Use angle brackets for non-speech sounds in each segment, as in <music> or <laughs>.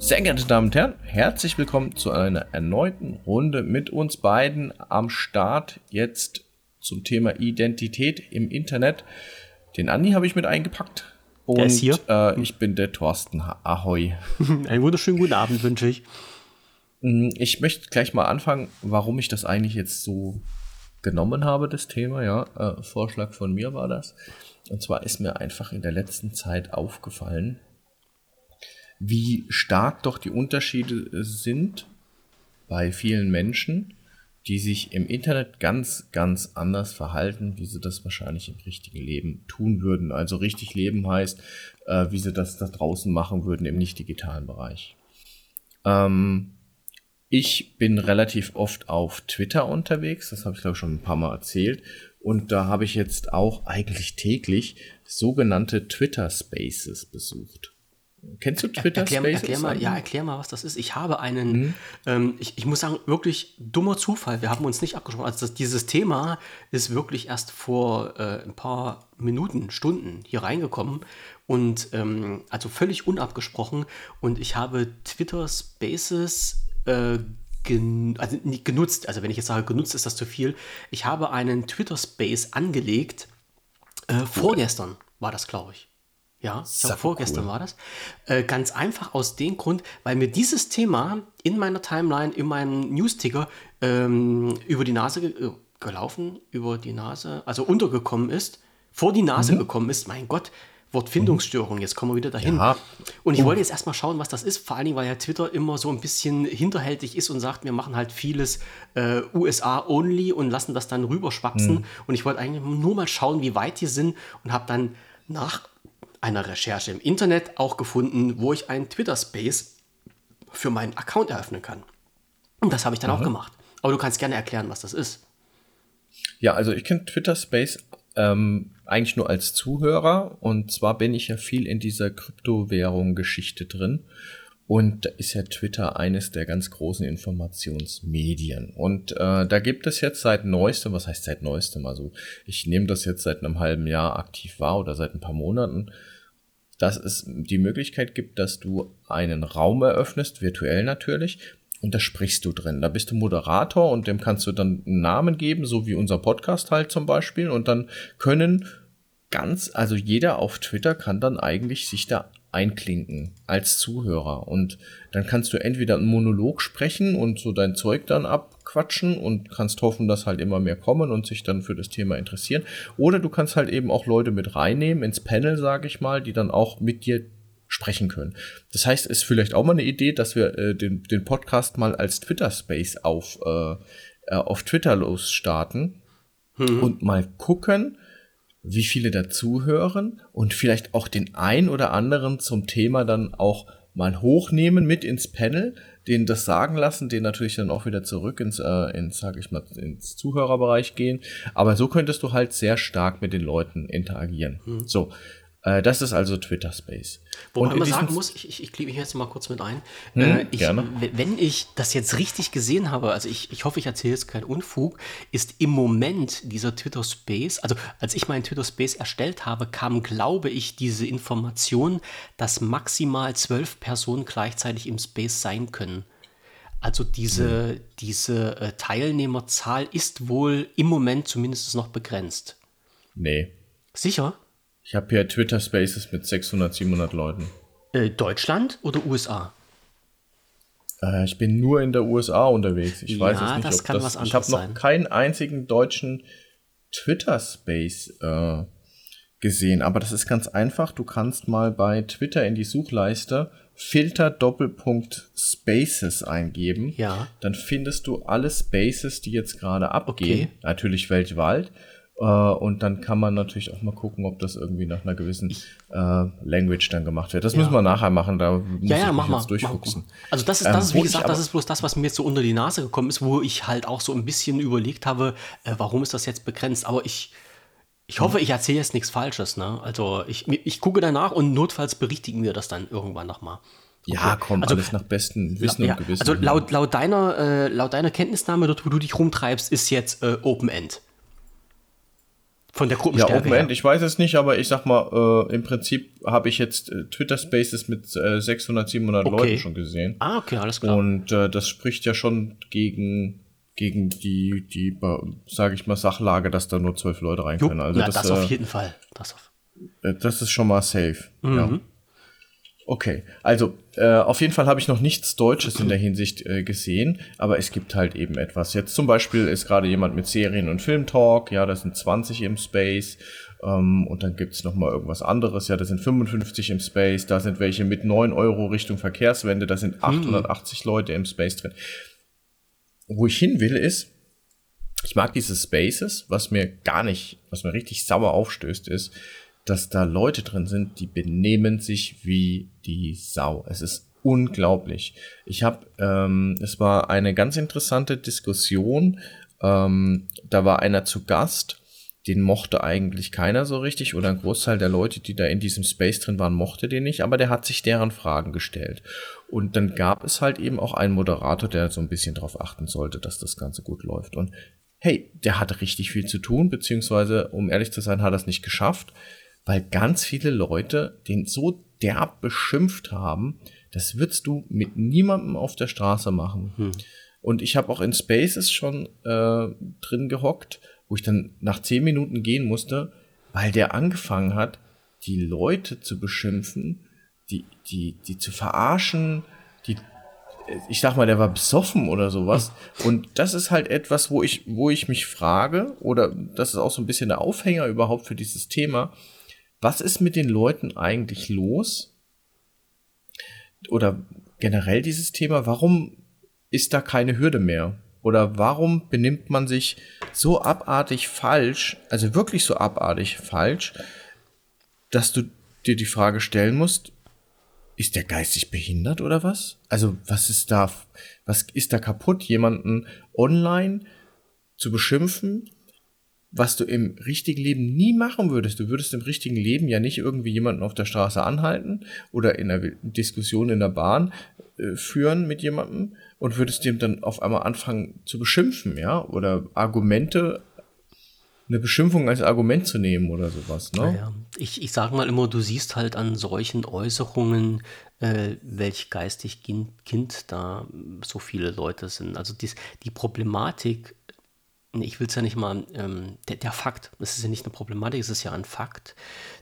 Sehr geehrte Damen und Herren, herzlich willkommen zu einer erneuten Runde mit uns beiden am Start jetzt zum Thema Identität im Internet. Den Andi habe ich mit eingepackt. Und Der ist hier. Äh, ich bin der Thorsten. Ahoi. <laughs> Einen wunderschönen guten Abend wünsche ich. Mm, Ich möchte gleich mal anfangen, warum ich das eigentlich jetzt so genommen habe, das Thema. Ja, äh, Vorschlag von mir war das. Und zwar ist mir einfach in der letzten Zeit aufgefallen, wie stark doch die Unterschiede sind bei vielen Menschen, die sich im Internet ganz, ganz anders verhalten, wie sie das wahrscheinlich im richtigen Leben tun würden. Also richtig leben heißt, äh, wie sie das da draußen machen würden im nicht digitalen Bereich. Ähm, ich bin relativ oft auf Twitter unterwegs, das habe ich glaube ich schon ein paar Mal erzählt. Und da habe ich jetzt auch eigentlich täglich sogenannte Twitter Spaces besucht. Kennst du Twitter Erklär, Spaces? erklär mal, ja, erklär mal, was das ist. Ich habe einen, ähm, ich, ich muss sagen, wirklich dummer Zufall. Wir haben uns nicht abgesprochen. Also das, dieses Thema ist wirklich erst vor äh, ein paar Minuten, Stunden hier reingekommen und ähm, also völlig unabgesprochen. Und ich habe Twitter Spaces äh, gen also nicht genutzt. Also wenn ich jetzt sage genutzt, ist das zu viel. Ich habe einen Twitter Space angelegt. Äh, vorgestern war das, glaube ich. Ja, ich glaube, vorgestern cool. war das. Äh, ganz einfach aus dem Grund, weil mir dieses Thema in meiner Timeline, in meinem Newsticker ähm, über die Nase ge äh, gelaufen, über die Nase, also untergekommen ist, vor die Nase Mhm. gekommen ist. Mein Gott, Wortfindungsstörung, jetzt kommen wir wieder dahin. Ja. Und ich wollte jetzt erstmal schauen, was das ist, vor allen Dingen, weil ja Twitter immer so ein bisschen hinterhältig ist und sagt, wir machen halt vieles äh, USA-only und lassen das dann rüberschwapsen. Und ich wollte eigentlich nur mal schauen, wie weit die sind und habe dann nach einer Recherche im Internet auch gefunden, wo ich einen Twitter-Space für meinen Account eröffnen kann. Und das habe ich dann auch gemacht. Aber du kannst gerne erklären, was das ist. Ja, also ich kenne Twitter Space ähm, eigentlich nur als Zuhörer und zwar bin ich ja viel in dieser Kryptowährung-Geschichte drin und da ist ja Twitter eines der ganz großen Informationsmedien und äh, da gibt es jetzt seit neuestem, was heißt seit neuestem, also ich nehme das jetzt seit einem halben Jahr aktiv wahr oder seit ein paar Monaten, dass es die Möglichkeit gibt, dass du einen Raum eröffnest, virtuell natürlich, und da sprichst du drin. Da bist du Moderator und dem kannst du dann einen Namen geben, so wie unser Podcast halt zum Beispiel. Und dann können ganz, also jeder auf Twitter kann dann eigentlich sich da einklinken als Zuhörer. Und dann kannst du entweder einen Monolog sprechen und so dein Zeug dann abquatschen und kannst hoffen, dass halt immer mehr kommen und sich dann für das Thema interessieren. Oder du kannst halt eben auch Leute mit reinnehmen ins Panel, sage ich mal, die dann auch mit dir sprechen können. Das heißt, ist vielleicht auch mal eine Idee, dass wir äh, den, den Podcast mal als Twitter-Space auf, äh, äh, auf Twitter losstarten und mal gucken, wie viele dazuhören und vielleicht auch den ein oder anderen zum Thema dann auch mal hochnehmen mit ins Panel, den das sagen lassen, den natürlich dann auch wieder zurück ins, äh, ins sag ich mal, ins Zuhörerbereich gehen. Aber so könntest du halt sehr stark mit den Leuten interagieren. So, äh, das ist also Twitter Space. Wobei man sagen muss, ich, ich, ich klicke mich jetzt mal kurz mit ein. Hm, äh, ich, Wenn ich das jetzt richtig gesehen habe, also ich, ich hoffe, ich erzähle jetzt keinen Unfug, ist im Moment dieser Twitter Space, also als ich meinen Twitter Space erstellt habe, kam, glaube ich, diese Information, dass maximal zwölf Personen gleichzeitig im Space sein können. Also diese, Hm. diese äh, Teilnehmerzahl ist wohl im Moment zumindest noch begrenzt. Nee. Sicher? Ich habe hier Twitter Spaces mit 600, 700 Leuten. Äh, Deutschland oder USA? Äh, ich bin nur in der USA unterwegs. Ich Ja, weiß es nicht, das ob kann das. was ich habe noch sein. keinen einzigen deutschen Twitter Space äh, gesehen. Aber das ist ganz einfach. Du kannst mal bei Twitter in die Suchleiste Filter Doppelpunkt Spaces eingeben. Ja. Dann findest du alle Spaces, die jetzt gerade abgehen. Okay. Natürlich weltweit. Äh, und dann kann man natürlich auch mal gucken, ob das irgendwie nach einer gewissen äh, Language dann gemacht wird. Das müssen wir nachher machen. Da muss Ja, ich ja, mich mach mal. jetzt Mach durchfuchsen. mal. Also das ist, Ähm, das ist wo wie ich gesagt, das ist bloß das, was mir jetzt so unter die Nase gekommen ist, wo ich halt auch so ein bisschen überlegt habe, äh, warum ist das jetzt begrenzt? Aber ich, ich hoffe, ich erzähle jetzt nichts Falsches. Ne? Also ich, ich gucke danach und notfalls berichtigen wir das dann irgendwann nochmal. Ja, komm, Also- alles nach bestem Wissen Ja, und Gewissen. also laut, laut, deiner, äh, laut deiner Kenntnisnahme, dort wo du dich rumtreibst, ist jetzt äh, Open End. Von der Ja, Gruppenstärke Open End, ich weiß es nicht, aber ich sag mal, äh, im Prinzip habe ich jetzt äh, Twitter Spaces mit äh, 600, 700 Okay. Leuten schon gesehen. Ah, okay, alles klar. Und äh, das spricht ja schon gegen gegen die die sage ich mal Sachlage, dass da nur zwölf Leute rein können. Also na, das, das, auf äh, jeden Fall. Das auf. äh, das ist schon mal safe. Mhm. Ja. Okay, also äh, auf jeden Fall habe ich noch nichts Deutsches in der Hinsicht äh, gesehen, aber es gibt halt eben etwas. Jetzt zum Beispiel ist gerade jemand mit Serien- und Filmtalk, ja, das sind 20 im Space. Ähm, und dann gibt's noch mal irgendwas anderes, ja, das sind 55 im Space, da sind welche mit 9 Euro Richtung Verkehrswende, da sind 880 Leute im Space drin. Wo ich hin will, ist, ich mag diese Spaces, was mir gar nicht, was mir richtig sauer aufstößt, ist, dass da Leute drin sind, die benehmen sich wie die Sau. Es ist unglaublich. Ich habe, ähm, es war eine ganz interessante Diskussion. Ähm, da war einer zu Gast, den mochte eigentlich keiner so richtig oder ein Großteil der Leute, die da in diesem Space drin waren, mochte den nicht, aber der hat sich deren Fragen gestellt. Und dann gab es halt eben auch einen Moderator, der so ein bisschen darauf achten sollte, dass das Ganze gut läuft. Und hey, der hatte richtig viel zu tun, beziehungsweise, um ehrlich zu sein, hat er es nicht geschafft, weil ganz viele Leute den so derb beschimpft haben, das würdest du mit niemandem auf der Straße machen. Und ich habe auch in Spaces schon äh, drin gehockt, wo ich dann nach zehn Minuten gehen musste, weil der angefangen hat, die Leute zu beschimpfen, die, die, die zu verarschen, die, ich sag mal, der war besoffen oder sowas. Und das ist halt etwas, wo ich, wo ich mich frage, oder das ist auch so ein bisschen der Aufhänger überhaupt für dieses Thema. Was ist mit den Leuten eigentlich los? Oder generell dieses Thema, warum ist da keine Hürde mehr? Oder warum benimmt man sich so abartig falsch, also wirklich so abartig falsch, dass du dir die Frage stellen musst, ist der geistig behindert oder was? Also was ist da, was ist da kaputt, jemanden online zu beschimpfen, was du im richtigen Leben nie machen würdest. Du würdest im richtigen Leben ja nicht irgendwie jemanden auf der Straße anhalten oder in einer Diskussion in der Bahn äh, führen mit jemandem und würdest dem dann auf einmal anfangen zu beschimpfen, ja, oder Argumente, eine Beschimpfung als Argument zu nehmen oder sowas, ne? Ja, ich, ich sage mal immer, du siehst halt an solchen Äußerungen, äh, welch geistig kind, kind da so viele Leute sind. Also dies, die Problematik, ich will es ja nicht mal, ähm, der, der Fakt, es ist ja nicht eine Problematik, es ist ja ein Fakt,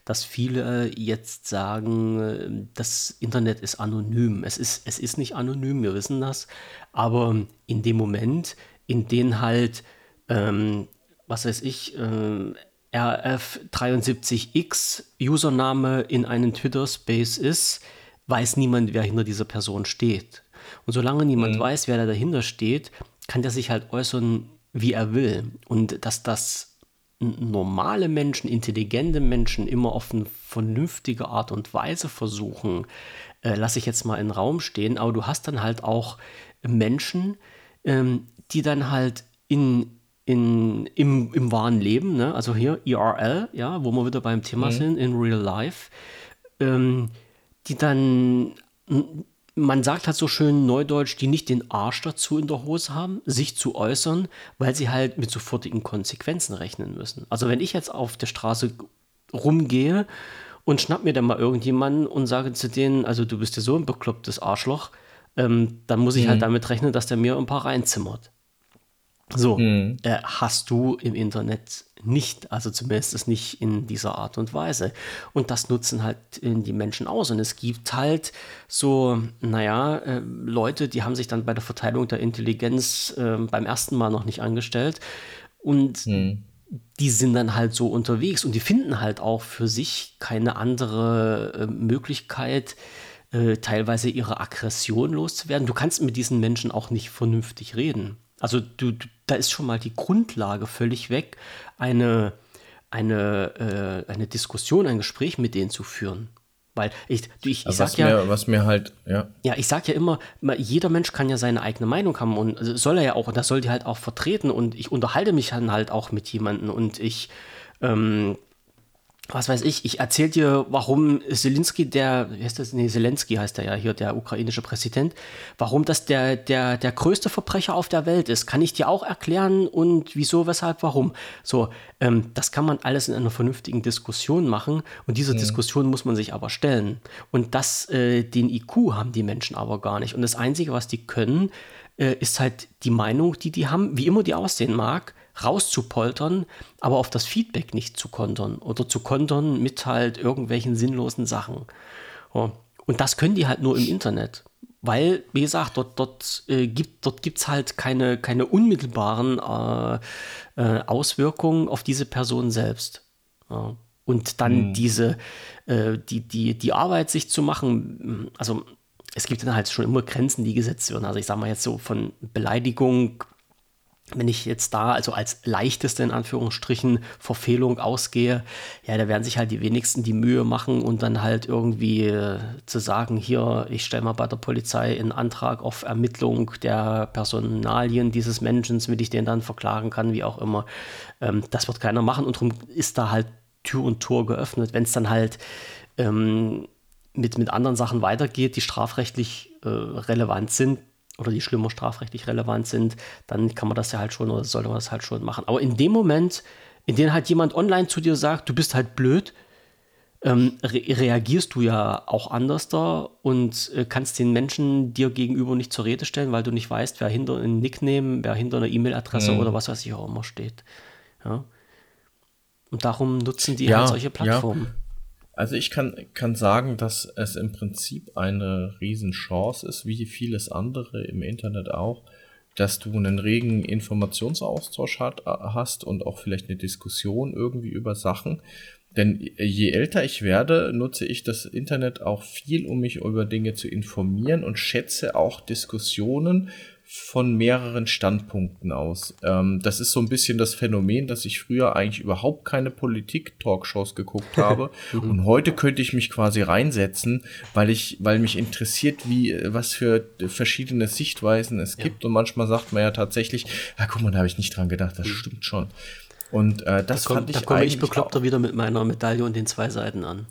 dass viele jetzt sagen, das Internet ist anonym. Es ist, es ist nicht anonym, wir wissen das, aber in dem Moment, in dem halt ähm, was weiß ich, äh, RF73X Username in einem Twitter-Space ist, weiß niemand, wer hinter dieser Person steht. Und solange niemand weiß, wer da dahinter steht, kann der sich halt äußern, wie er will. Und dass das normale Menschen, intelligente Menschen immer auf eine vernünftige Art und Weise versuchen, äh, lasse ich jetzt mal in den Raum stehen. Aber du hast dann halt auch Menschen, ähm, die dann halt in, in, im, im wahren Leben, ne? also hier IRL, ja, wo wir wieder beim Thema sind, in Real Life, ähm, die dann, man sagt halt so schön neudeutsch, die nicht den Arsch dazu in der Hose haben, sich zu äußern, weil sie halt mit sofortigen Konsequenzen rechnen müssen. Also wenn ich jetzt auf der Straße rumgehe und schnapp mir dann mal irgendjemanden und sage zu denen, also du bist ja so ein beklopptes Arschloch, ähm, dann muss ich halt damit rechnen, dass der mir ein paar reinzimmert. So, äh, hast du im Internet nicht, also zumindest nicht in dieser Art und Weise. Und das nutzen halt äh, die Menschen aus. Und es gibt halt so, naja, äh, Leute, die haben sich dann bei der Verteilung der Intelligenz äh, beim ersten Mal noch nicht angestellt. Und die sind dann halt so unterwegs und die finden halt auch für sich keine andere äh, Möglichkeit, äh, teilweise ihre Aggression loszuwerden. Du kannst mit diesen Menschen auch nicht vernünftig reden. Also du, du, da ist schon mal die Grundlage völlig weg, eine, eine, äh, eine Diskussion, ein Gespräch mit denen zu führen. Weil ich, du, ich, ich was, sag ja, mir, was mir halt, ja. ja, ich sag ja immer, jeder Mensch kann ja seine eigene Meinung haben und äh, soll er ja auch, und das soll die halt auch vertreten und ich unterhalte mich dann halt auch mit jemandem und ich, ähm, was weiß ich, ich erzähle dir, warum Zelensky, der, wie heißt das, nee, Zelensky heißt er ja hier, der ukrainische Präsident, warum das der, der, der größte Verbrecher auf der Welt ist, kann ich dir auch erklären und wieso, weshalb, warum. So, ähm, das kann man alles in einer vernünftigen Diskussion machen und diese mhm. Diskussion muss man sich aber stellen. Und das, äh, den IQ haben die Menschen aber gar nicht. Und das Einzige, was die können, äh, ist halt die Meinung, die die haben, wie immer die aussehen mag, rauszupoltern, aber auf das Feedback nicht zu kontern oder zu kontern mit halt irgendwelchen sinnlosen Sachen. Und das können die halt nur im Internet. Weil, wie gesagt, dort, dort äh, gibt dort gibt's halt keine, keine unmittelbaren äh, äh, Auswirkungen auf diese Person selbst. Ja. Und dann mhm. diese, äh, die, die, die Arbeit sich zu machen, also es gibt dann halt schon immer Grenzen, die gesetzt werden. Also ich sage mal jetzt so von Beleidigung wenn ich jetzt da also als leichteste in Anführungsstrichen Verfehlung ausgehe, ja, da werden sich halt die wenigsten die Mühe machen und dann halt irgendwie äh, zu sagen, hier, ich stelle mal bei der Polizei einen Antrag auf Ermittlung der Personalien dieses Menschen, damit ich den dann verklagen kann, wie auch immer. Ähm, das wird keiner machen und darum ist da halt Tür und Tor geöffnet. Wenn es dann halt ähm, mit, mit anderen Sachen weitergeht, die strafrechtlich äh, relevant sind, oder die schlimmer strafrechtlich relevant sind, dann kann man das ja halt schon oder sollte man das halt schon machen. Aber in dem Moment, in dem halt jemand online zu dir sagt, du bist halt blöd, ähm, re reagierst du ja auch anders da und äh, kannst den Menschen dir gegenüber nicht zur Rede stellen, weil du nicht weißt, wer hinter einem Nickname, wer hinter einer E-Mail-Adresse mhm. oder was weiß ich auch immer steht. Ja. Und darum nutzen die ja, halt solche Plattformen. Ja. Also ich kann, kann sagen, dass es im Prinzip eine Riesenchance ist, wie vieles andere im Internet auch, dass du einen regen Informationsaustausch hat, hast und auch vielleicht eine Diskussion irgendwie über Sachen. Denn je älter ich werde, nutze ich das Internet auch viel, um mich über Dinge zu informieren und schätze auch Diskussionen von mehreren Standpunkten aus. Ähm, das ist so ein bisschen das Phänomen, dass ich früher eigentlich überhaupt keine Politik-Talkshows geguckt <laughs> habe mhm. und heute könnte ich mich quasi reinsetzen, weil ich, weil mich interessiert, wie was für verschiedene Sichtweisen es ja. gibt und manchmal sagt man ja tatsächlich, ja guck mal, da habe ich nicht dran gedacht, das mhm. stimmt schon. Und äh, das da komm, fand ich Da komme ich bekloppter wieder mit meiner Medaille und den zwei Seiten an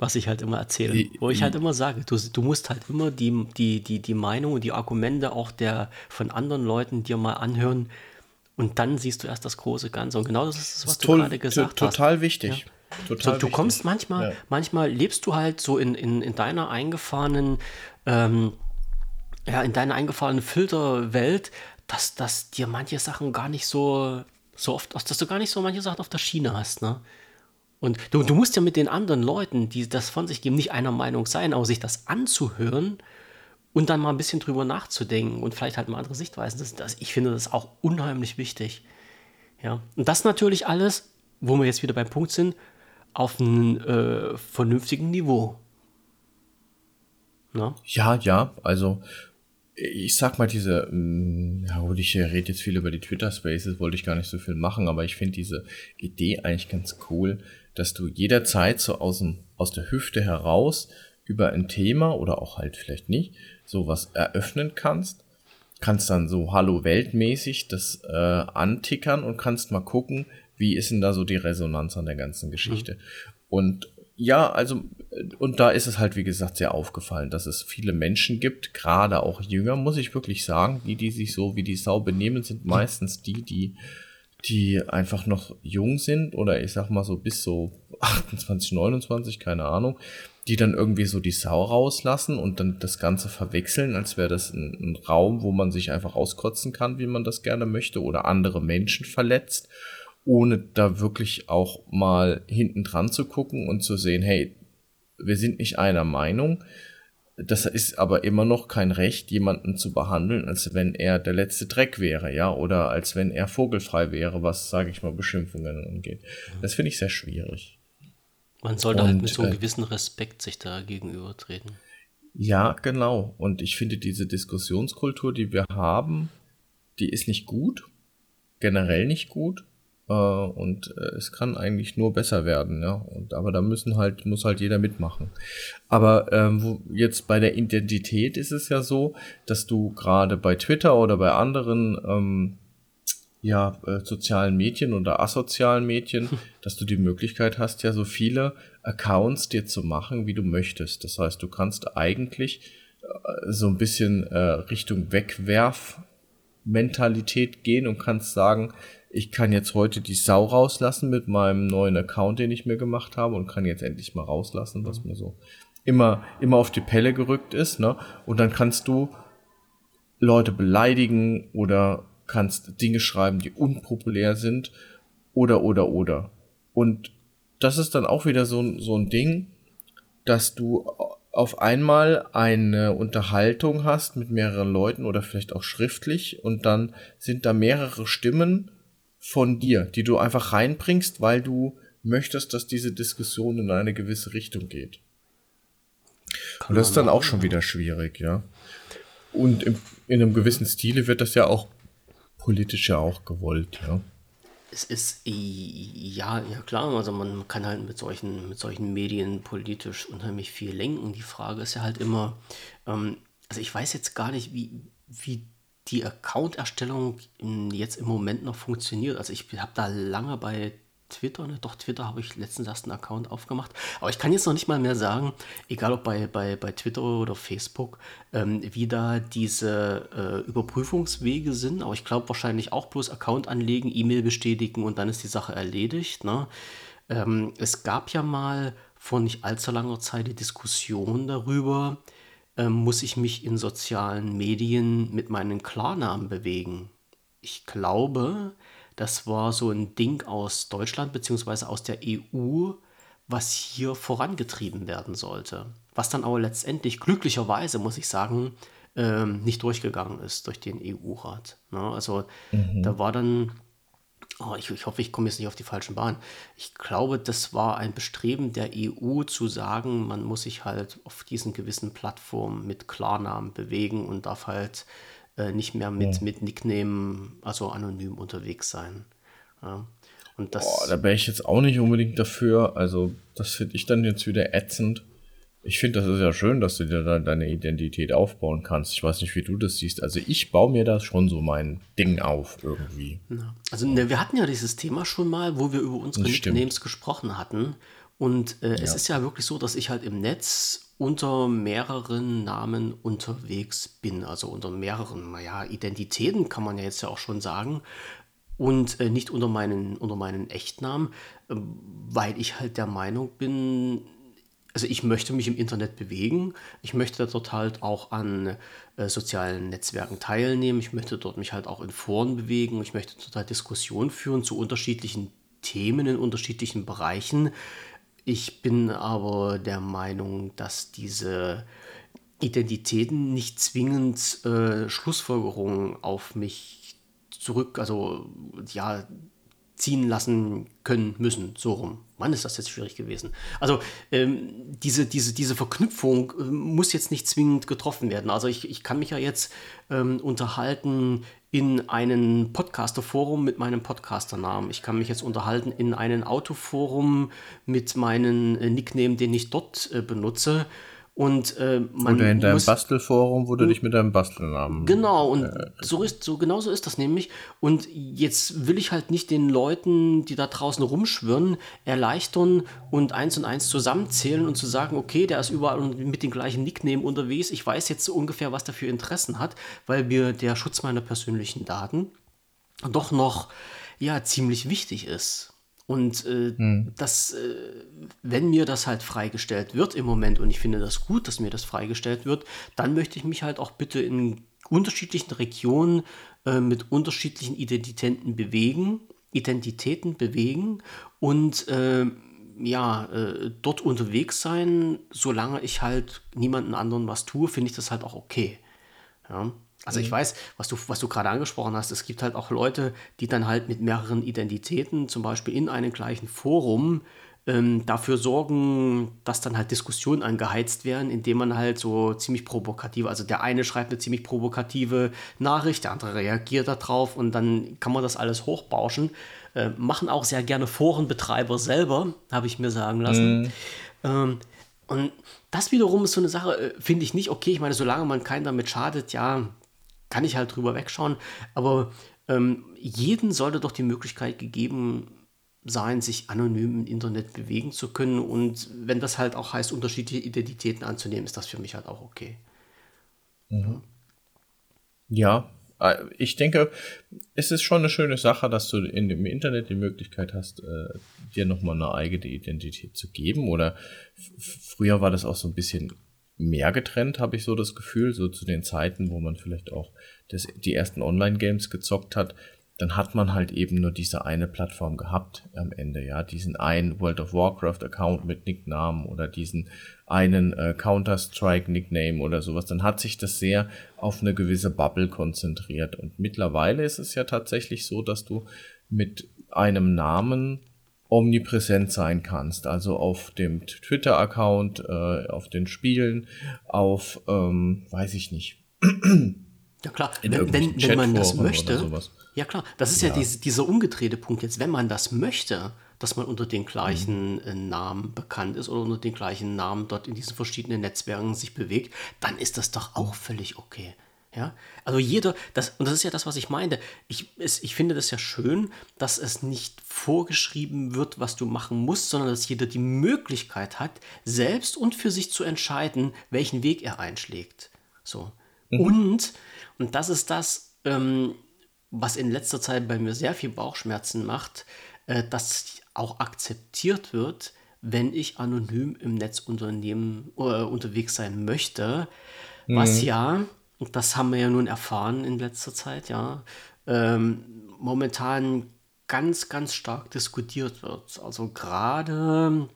was ich halt immer erzähle. Wo ich halt immer sage, du, du musst halt immer die, die, die, die Meinung und die Argumente auch der von anderen Leuten dir mal anhören und dann siehst du erst das große Ganze. Und genau das ist das, was das du gerade gesagt total hast. Total wichtig. Ja. Total so, du kommst manchmal, ja. manchmal lebst du halt so in, in, in deiner eingefahrenen, ähm, ja, in deiner eingefahrenen Filterwelt, dass, dass dir manche Sachen gar nicht so, so oft, dass du gar nicht so manche Sachen auf der Schiene hast, ne? Und du, du musst ja mit den anderen Leuten, die das von sich geben, nicht einer Meinung sein, aber sich das anzuhören und dann mal ein bisschen drüber nachzudenken und vielleicht halt mal andere Sichtweisen. Das, das, ich finde das auch unheimlich wichtig. Ja. Und das natürlich alles, wo wir jetzt wieder beim Punkt sind, auf einem äh, vernünftigen Niveau. Na? Ja, ja, also ich sag mal, diese, mm, ja gut, ich rede jetzt viel über die Twitter Spaces, wollte ich gar nicht so viel machen, aber ich finde diese Idee eigentlich ganz cool, dass du jederzeit so aus, dem, aus der Hüfte heraus über ein Thema oder auch halt vielleicht nicht sowas eröffnen kannst. Kannst dann so Hallo Weltmäßig das äh, antickern und kannst mal gucken, wie ist denn da so die Resonanz an der ganzen Geschichte. Mhm. Und ja, also, und da ist es halt, wie gesagt, sehr aufgefallen, dass es viele Menschen gibt, gerade auch Jünger, muss ich wirklich sagen, die, die sich so wie die Sau benehmen, sind meistens die, die die einfach noch jung sind oder ich sag mal so bis so <laughs> 28, 29, keine Ahnung, die dann irgendwie so die Sau rauslassen und dann das Ganze verwechseln, als wäre das ein, ein, Raum, wo man sich einfach auskotzen kann, wie man das gerne möchte oder andere Menschen verletzt, ohne da wirklich auch mal hinten dran zu gucken und zu sehen, hey, wir sind nicht einer Meinung, das ist aber immer noch kein Recht, jemanden zu behandeln, als wenn er der letzte Dreck wäre, ja, oder als wenn er vogelfrei wäre, was, sage ich mal, Beschimpfungen angeht. Das finde ich sehr schwierig. Man sollte halt Und, halt mit so einem äh, gewissen Respekt sich da gegenüber treten. Ja, genau. Und ich finde diese Diskussionskultur, die wir haben, die ist nicht gut, generell nicht gut. Äh, und äh, es kann eigentlich nur besser werden, ja. Und aber da müssen halt, muss halt jeder mitmachen. Aber ähm, wo, jetzt bei der Identität ist es ja so, dass du gerade bei Twitter oder bei anderen ähm, ja, äh, sozialen Medien oder asozialen Medien, dass du die Möglichkeit hast, ja so viele Accounts dir zu machen, wie du möchtest. Das heißt, du kannst eigentlich äh, so ein bisschen äh, Richtung Wegwerf-Mentalität gehen und kannst sagen, ich kann jetzt heute die Sau rauslassen mit meinem neuen Account, den ich mir gemacht habe und kann jetzt endlich mal rauslassen, was mir so immer, immer auf die Pelle gerückt ist, ne? Und dann kannst du Leute beleidigen oder kannst Dinge schreiben, die unpopulär sind oder, oder, oder. Und das ist dann auch wieder so, so ein Ding, dass du auf einmal eine Unterhaltung hast mit mehreren Leuten oder vielleicht auch schriftlich und dann sind da mehrere Stimmen von dir, die du einfach reinbringst, weil du möchtest, dass diese Diskussion in eine gewisse Richtung geht. Kann und das ist dann auch schon wieder schwierig, ja. Und im, in einem gewissen Stile wird das ja auch politisch ja auch gewollt, ja. Es ist ja, ja klar, also man kann halt mit solchen, mit solchen Medien politisch unheimlich viel lenken. Die Frage ist ja halt immer, ähm, also ich weiß jetzt gar nicht, wie, wie die Account-Erstellung jetzt im Moment noch funktioniert. Also ich habe da lange bei Twitter, ne? doch Twitter habe ich letztens erst einen Account aufgemacht. Aber ich kann jetzt noch nicht mal mehr sagen, egal ob bei, bei, bei Twitter oder Facebook, ähm, wie da diese äh, Überprüfungswege sind. Aber ich glaube wahrscheinlich auch bloß Account anlegen, E-Mail bestätigen und dann ist die Sache erledigt. Ne? Ähm, es gab ja mal vor nicht allzu langer Zeit die Diskussion darüber, ähm, muss ich mich in sozialen Medien mit meinen Klarnamen bewegen. Ich glaube, das war so ein Ding aus Deutschland bzw. aus der EU, was hier vorangetrieben werden sollte. Was dann aber letztendlich glücklicherweise, muss ich sagen, ähm, nicht durchgegangen ist durch den EU-Rat. Ne? Also mhm. da war dann, oh, ich, ich hoffe, ich komme jetzt nicht auf die falschen Bahn. Ich glaube, das war ein Bestreben der EU zu sagen, man muss sich halt auf diesen gewissen Plattformen mit Klarnamen bewegen und darf halt äh, nicht mehr mit, ja. mit Nickname, also anonym unterwegs sein. Ja. Und das. Boah, da wäre ich jetzt auch nicht unbedingt dafür. Also, das finde ich dann jetzt wieder ätzend. Ich finde, das ist ja schön, dass du dir da deine Identität aufbauen kannst. Ich weiß nicht, wie du das siehst. Also ich baue mir da schon so mein Ding auf irgendwie. Ja. Also ne, wir hatten ja dieses Thema schon mal, wo wir über unsere Nicknames gesprochen hatten. Und äh, ja. es ist ja wirklich so, dass ich halt im Netz unter mehreren Namen unterwegs bin, also unter mehreren naja, Identitäten kann man ja jetzt ja auch schon sagen und äh, nicht unter meinen, unter meinen Echtnamen, äh, weil ich halt der Meinung bin, also ich möchte mich im Internet bewegen, ich möchte dort halt auch an äh, sozialen Netzwerken teilnehmen, ich möchte dort mich halt auch in Foren bewegen, ich möchte dort halt Diskussionen führen zu unterschiedlichen Themen in unterschiedlichen Bereichen. Ich bin aber der Meinung, dass diese Identitäten nicht zwingend äh, Schlussfolgerungen auf mich zurück, also ja, ziehen lassen können müssen. So rum. Mann, ist das jetzt schwierig gewesen. Also ähm, diese, diese, diese Verknüpfung äh, muss jetzt nicht zwingend getroffen werden. Also ich, ich kann mich ja jetzt ähm, unterhalten in einem Podcaster-Forum mit meinem Podcaster-Namen. Ich kann mich jetzt unterhalten in einem Autoforum mit meinem äh, Nickname, den ich dort äh, benutze. Und äh, man Oder in deinem muss, Bastelforum, wo du dich mit deinem Bastelnamen. Genau, und äh, so ist so genau so ist das nämlich. Und jetzt will ich halt nicht den Leuten, die da draußen rumschwirren, erleichtern und eins und eins zusammenzählen und zu sagen, okay, der ist überall mit den gleichen Nicknamen unterwegs. Ich weiß jetzt so ungefähr, was der für Interessen hat, weil mir der Schutz meiner persönlichen Daten doch noch ja ziemlich wichtig ist. Und äh, hm. das, äh, wenn mir das halt freigestellt wird im Moment, und ich finde das gut, dass mir das freigestellt wird, dann möchte ich mich halt auch bitte in unterschiedlichen Regionen äh, mit unterschiedlichen Identitäten bewegen, Identitäten bewegen und äh, ja, äh, dort unterwegs sein, solange ich halt niemanden anderen was tue, finde ich das halt auch okay. Ja. Also ich mhm. weiß, was du, was du gerade angesprochen hast, es gibt halt auch Leute, die dann halt mit mehreren Identitäten, zum Beispiel in einem gleichen Forum, ähm, dafür sorgen, dass dann halt Diskussionen angeheizt werden, indem man halt so ziemlich provokativ, also der eine schreibt eine ziemlich provokative Nachricht, der andere reagiert darauf und dann kann man das alles hochbauschen. Äh, machen auch sehr gerne Forenbetreiber selber, habe ich mir sagen lassen. Mhm. Ähm, und das wiederum ist so eine Sache, äh, finde ich nicht okay. Ich meine, solange man keinen damit schadet, ja, kann ich halt drüber wegschauen. Aber ähm, jeden sollte doch die Möglichkeit gegeben sein, sich anonym im Internet bewegen zu können. Und wenn das halt auch heißt, unterschiedliche Identitäten anzunehmen, ist das für mich halt auch okay. Mhm. Ja, äh, ich denke, es ist schon eine schöne Sache, dass du in dem Internet die Möglichkeit hast, äh, dir nochmal eine eigene Identität zu geben. Oder früher war das auch so ein bisschen mehr getrennt, habe ich so das Gefühl, so zu den Zeiten, wo man vielleicht auch das, die ersten Online-Games gezockt hat dann hat man halt eben nur diese eine Plattform gehabt am Ende, ja, diesen einen World of Warcraft Account mit Nicknamen oder diesen einen äh, Counter-Strike Nickname oder sowas, dann hat sich das sehr auf eine gewisse Bubble konzentriert. Und mittlerweile ist es ja tatsächlich so, dass du mit einem Namen omnipräsent sein kannst, also auf dem Twitter-Account, äh, auf den Spielen, auf, ähm, weiß ich nicht. Ja klar, wenn, wenn, wenn man das möchte, ja, klar. Das ist ja, ja diese, dieser umgedrehte Punkt jetzt. Wenn man das möchte, dass man unter den gleichen mhm. Namen bekannt ist oder unter den gleichen Namen dort in diesen verschiedenen Netzwerken sich bewegt, dann ist das doch auch völlig okay. Ja, also jeder, das, und das ist ja das, was ich meinte. Ich, es, ich finde das ja schön, dass es nicht vorgeschrieben wird, was du machen musst, sondern dass jeder die Möglichkeit hat, selbst und für sich zu entscheiden, welchen Weg er einschlägt. So. Mhm. Und, und das ist das, ähm, was in letzter Zeit bei mir sehr viel Bauchschmerzen macht, äh, dass auch akzeptiert wird, wenn ich anonym im Netzunternehmen äh, unterwegs sein möchte. Mhm. Was ja, das haben wir ja nun erfahren in letzter Zeit, ja, ähm, momentan ganz, ganz stark diskutiert wird. Also gerade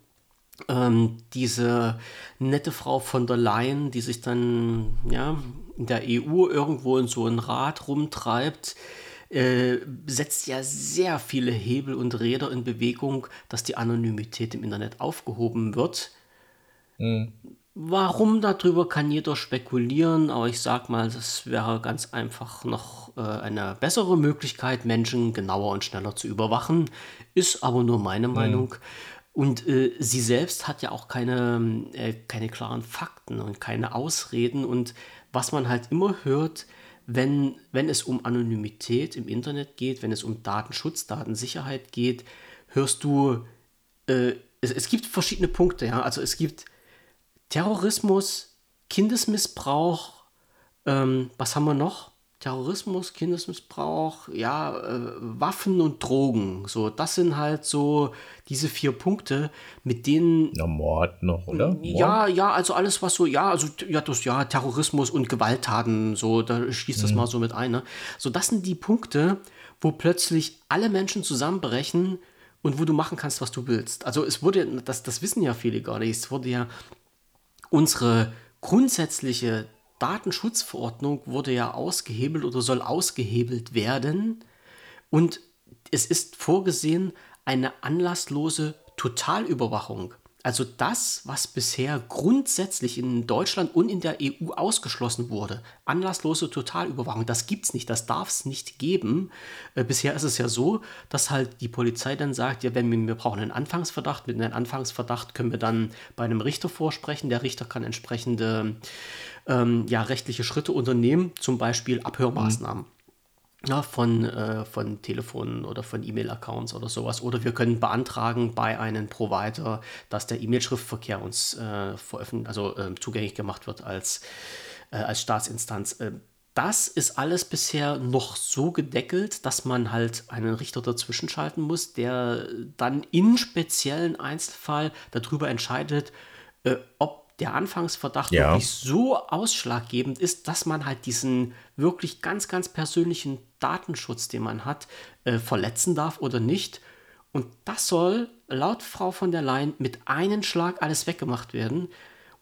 ähm, diese nette Frau von der Leyen, die sich dann ja, in der EU irgendwo in so ein Rad rumtreibt, äh, setzt ja sehr viele Hebel und Räder in Bewegung, dass die Anonymität im Internet aufgehoben wird. Mhm. Warum darüber kann jeder spekulieren, aber ich sag mal, das wäre ganz einfach noch äh, eine bessere Möglichkeit, Menschen genauer und schneller zu überwachen. Ist aber nur meine mhm. Meinung. Und äh, sie selbst hat ja auch keine, äh, keine klaren Fakten und keine Ausreden. Und was man halt immer hört, wenn, wenn es um Anonymität im Internet geht, wenn es um Datenschutz, Datensicherheit geht, hörst du, äh, es, es gibt verschiedene Punkte, ja. Also es gibt Terrorismus, Kindesmissbrauch, ähm, was haben wir noch? Terrorismus, Kindesmissbrauch, ja, äh, Waffen und Drogen. So, das sind halt so diese vier Punkte, mit denen. Ja, Mord noch, oder? Mord? Ja, ja, also alles, was so, ja, also ja, das, ja, Terrorismus und Gewalttaten, so, da schließt das mhm. mal so mit ein. Ne? So, das sind die Punkte, wo plötzlich alle Menschen zusammenbrechen und wo du machen kannst, was du willst. Also es wurde, das, das wissen ja viele gar nicht, es wurde ja unsere grundsätzliche Datenschutzverordnung wurde ja ausgehebelt oder soll ausgehebelt werden. Und es ist vorgesehen eine anlasslose Totalüberwachung. Also das, was bisher grundsätzlich in Deutschland und in der EU ausgeschlossen wurde, anlasslose Totalüberwachung, das gibt es nicht, das darf es nicht geben. Äh, bisher ist es ja so, dass halt die Polizei dann sagt, ja, wenn wir, wir brauchen einen Anfangsverdacht, mit einem Anfangsverdacht können wir dann bei einem Richter vorsprechen, der Richter kann entsprechende ähm, ja, rechtliche Schritte unternehmen, zum Beispiel Abhörmaßnahmen. Mhm. Ja, von, äh, von Telefonen oder von E-Mail-Accounts oder sowas. Oder wir können beantragen bei einem Provider, dass der E-Mail-Schriftverkehr uns äh, also äh, zugänglich gemacht wird als, äh, als Staatsinstanz. Äh, das ist alles bisher noch so gedeckelt, dass man halt einen Richter dazwischen schalten muss, der dann in speziellen Einzelfall darüber entscheidet, äh, ob der Anfangsverdacht ja. wirklich so ausschlaggebend ist, dass man halt diesen wirklich ganz, ganz persönlichen Datenschutz, den man hat, äh, verletzen darf oder nicht. Und das soll laut Frau von der Leyen mit einem Schlag alles weggemacht werden.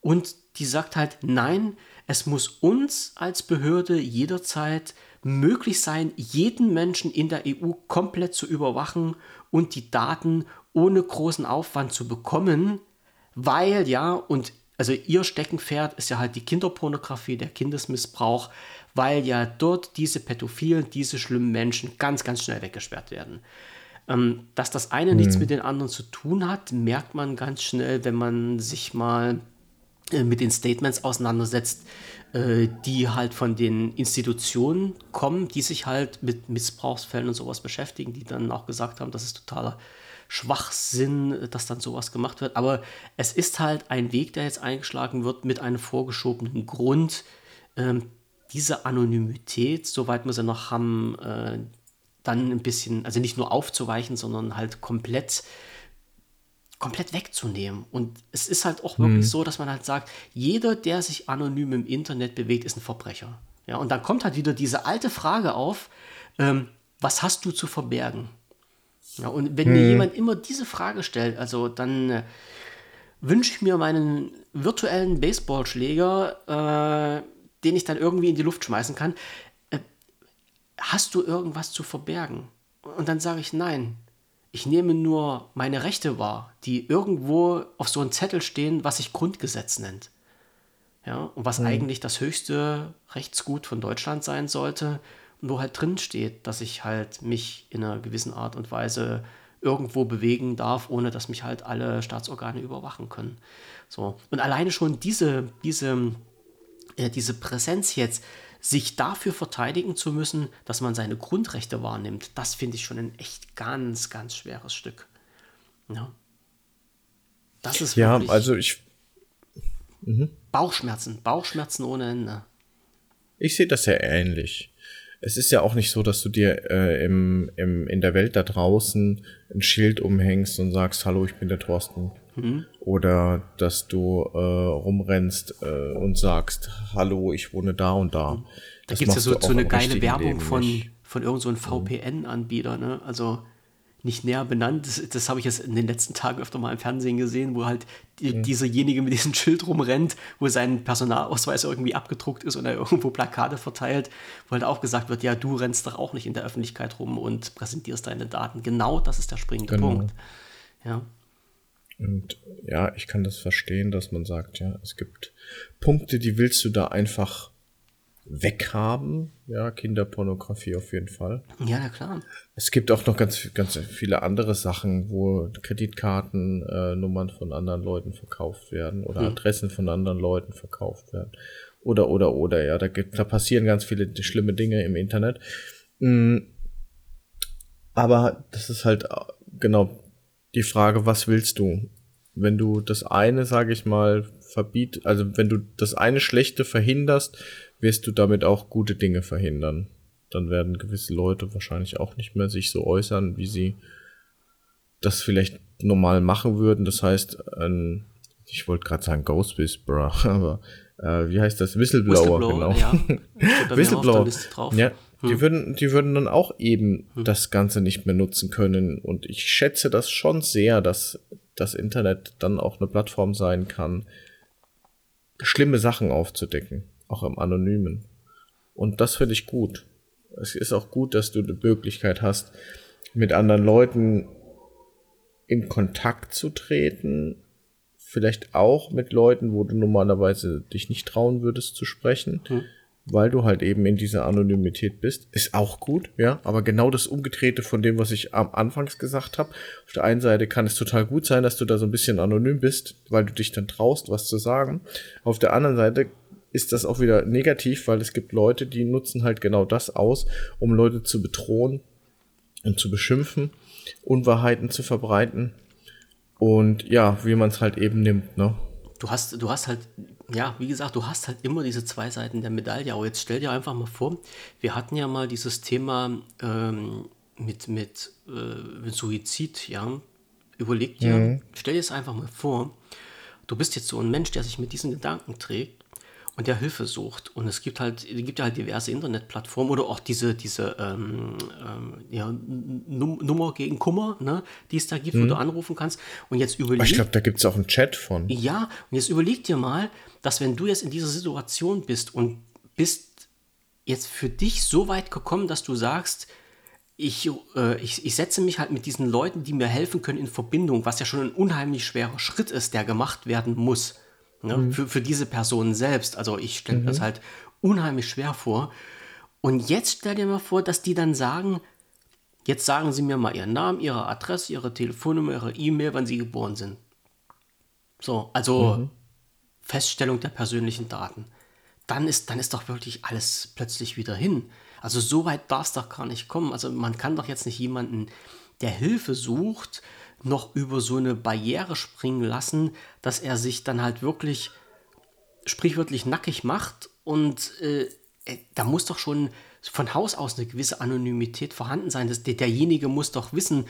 Und die sagt halt, nein, es muss uns als Behörde jederzeit möglich sein, jeden Menschen in der EU komplett zu überwachen und die Daten ohne großen Aufwand zu bekommen, weil ja, und also ihr Steckenpferd ist ja halt die Kinderpornografie, der Kindesmissbrauch, weil ja dort diese Pädophilen, diese schlimmen Menschen ganz, ganz schnell weggesperrt werden. Ähm, dass das eine mhm. nichts mit den anderen zu tun hat, merkt man ganz schnell, wenn man sich mal äh, mit den Statements auseinandersetzt, äh, die halt von den Institutionen kommen, die sich halt mit Missbrauchsfällen und sowas beschäftigen, die dann auch gesagt haben, das ist totaler Schwachsinn, dass dann sowas gemacht wird. Aber es ist halt ein Weg, der jetzt eingeschlagen wird mit einem vorgeschobenen Grund. Ähm, diese Anonymität, soweit wir sie noch haben, äh, dann ein bisschen, also nicht nur aufzuweichen, sondern halt komplett komplett wegzunehmen. Und es ist halt auch wirklich mhm. so, dass man halt sagt, jeder, der sich anonym im Internet bewegt, ist ein Verbrecher. Ja, und dann kommt halt wieder diese alte Frage auf, ähm, was hast du zu verbergen? Ja, und wenn mhm. mir jemand immer diese Frage stellt, also dann äh, wünsche ich mir meinen virtuellen Baseballschläger, äh, den ich dann irgendwie in die Luft schmeißen kann. Äh, hast du irgendwas zu verbergen? Und dann sage ich nein ich nehme nur meine Rechte wahr, die irgendwo auf so einem Zettel stehen, was sich Grundgesetz nennt. Ja, und was mhm. eigentlich das höchste Rechtsgut von Deutschland sein sollte, wo halt drin steht, dass ich halt mich in einer gewissen Art und Weise irgendwo bewegen darf, ohne dass mich halt alle Staatsorgane überwachen können. So. Und alleine schon diese, diese, äh, diese Präsenz jetzt, sich dafür verteidigen zu müssen, dass man seine Grundrechte wahrnimmt, das finde ich schon ein echt ganz, ganz schweres Stück. Ja. Das ist ja, also ich. Mhm. Bauchschmerzen, Bauchschmerzen ohne Ende. Ich sehe das ja ähnlich. Es ist ja auch nicht so, dass du dir äh, im, im, in der Welt da draußen ein Schild umhängst und sagst, hallo, ich bin der Thorsten. Mhm. Oder dass du äh, rumrennst äh, und sagst, hallo, ich wohne da und da. Mhm. Da gibt es ja so, so eine geile Werbung von, von irgendeinem so mhm. VPN-Anbieter, ne? Also nicht näher benannt. Das, das habe ich jetzt in den letzten Tagen öfter mal im Fernsehen gesehen, wo halt die, mhm. dieserjenige mit diesem Schild rumrennt, wo sein Personalausweis irgendwie abgedruckt ist und er irgendwo Plakate verteilt, wo halt auch gesagt wird, ja, du rennst doch auch nicht in der Öffentlichkeit rum und präsentierst deine Daten. Genau das ist der springende genau. Punkt. Ja. Und ja, ich kann das verstehen, dass man sagt, ja, es gibt Punkte, die willst du da einfach weghaben. Ja, Kinderpornografie auf jeden Fall. Ja, na klar. Es gibt auch noch ganz, ganz viele andere Sachen, wo Kreditkartennummern äh, von anderen Leuten verkauft werden oder hm. Adressen von anderen Leuten verkauft werden. Oder, oder, oder, ja, da, gibt, da passieren ganz viele schlimme Dinge im Internet. Mhm. Aber das ist halt äh, genau die Frage, was willst du? Wenn du das eine, sage ich mal, verbiet, also wenn du das eine Schlechte verhinderst, wirst du damit auch gute Dinge verhindern. Dann werden gewisse Leute wahrscheinlich auch nicht mehr sich so äußern, wie sie das vielleicht normal machen würden. Das heißt, ein, ich wollte gerade sagen Ghost Whisperer, <laughs> aber äh, wie heißt das? Whistleblower, Whistleblower genau. Ja. <laughs> Whistleblower. Ja, die, hm. würden, die würden dann auch eben hm. das Ganze nicht mehr nutzen können. Und ich schätze das schon sehr, dass das Internet dann auch eine Plattform sein kann, schlimme Sachen aufzudecken, auch im Anonymen. Und das finde ich gut. Es ist auch gut, dass du die Möglichkeit hast, mit anderen Leuten in Kontakt zu treten. Vielleicht auch mit Leuten, wo du normalerweise dich nicht trauen würdest zu sprechen. Hm weil du halt eben in dieser Anonymität bist. Ist auch gut, ja, aber genau das Umgedrehte von dem, was ich am Anfangs gesagt habe. Auf der einen Seite kann es total gut sein, dass du da so ein bisschen anonym bist, weil du dich dann traust, was zu sagen. Auf der anderen Seite ist das auch wieder negativ, weil es gibt Leute, die nutzen halt genau das aus, um Leute zu bedrohen und zu beschimpfen, Unwahrheiten zu verbreiten. Und ja, wie man es halt eben nimmt, ne? Du hast, du hast halt ja, wie gesagt, du hast halt immer diese zwei Seiten der Medaille. Aber jetzt stell dir einfach mal vor, wir hatten ja mal dieses Thema ähm, mit, mit, äh, mit Suizid, ja. Überleg dir, mhm. stell dir es einfach mal vor, du bist jetzt so ein Mensch, der sich mit diesen Gedanken trägt und der Hilfe sucht. Und es gibt halt, es gibt ja halt diverse Internetplattformen oder auch diese, diese ähm, ähm, ja, Num Nummer gegen Kummer, ne, die es da gibt, mhm. wo du anrufen kannst. Und jetzt überleg. Ich glaube, da gibt es auch einen Chat von. Ja, und jetzt überleg dir mal, dass wenn du jetzt in dieser Situation bist und bist jetzt für dich so weit gekommen, dass du sagst, ich, äh, ich, ich setze mich halt mit diesen Leuten, die mir helfen können, in Verbindung, was ja schon ein unheimlich schwerer Schritt ist, der gemacht werden muss. Ne? Mhm. Für, für diese Person selbst. Also ich stelle mir mhm. das halt unheimlich schwer vor. Und jetzt stell dir mal vor, dass die dann sagen, jetzt sagen sie mir mal ihren Namen, ihre Adresse, ihre Telefonnummer, ihre E-Mail, wann sie geboren sind. So, also mhm. Feststellung der persönlichen Daten. dann ist, dann ist doch wirklich alles plötzlich wieder hin. Also so weit darf es doch gar nicht kommen. Also man kann doch jetzt nicht jemanden, der Hilfe sucht, noch über so eine Barriere springen lassen, dass er sich dann halt wirklich sprichwörtlich nackig macht und äh, äh da muss doch schon von Haus aus eine gewisse Anonymität vorhanden sein. Das, derjenige muss doch wissen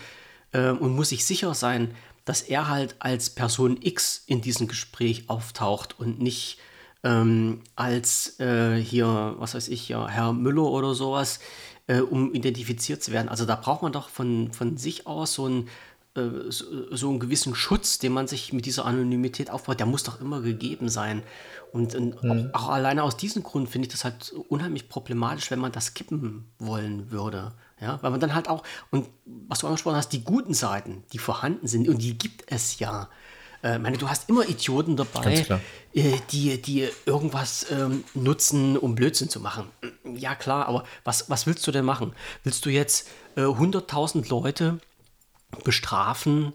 äh, und muss sich sicher sein, dass er halt als Person X in diesem Gespräch auftaucht und nicht ähm, als äh, hier, was weiß ich, ja, Herr Müller oder sowas, äh, um identifiziert zu werden. Also da braucht man doch von, von sich aus so ein so, so einen gewissen Schutz, den man sich mit dieser Anonymität aufbaut, der muss doch immer gegeben sein. Und, und mhm. auch, auch, alleine aus diesem Grund finde ich das halt unheimlich problematisch, wenn man das kippen wollen würde. Ja, weil man dann halt auch, und was du angesprochen hast, die guten Seiten, die vorhanden sind, und die gibt es ja. Äh, meine, du hast immer Idioten dabei, äh, die, die irgendwas ähm, nutzen, um Blödsinn zu machen. Ja, klar, aber was, was willst du denn machen? Willst du jetzt äh, 100.000 Leute bestrafen,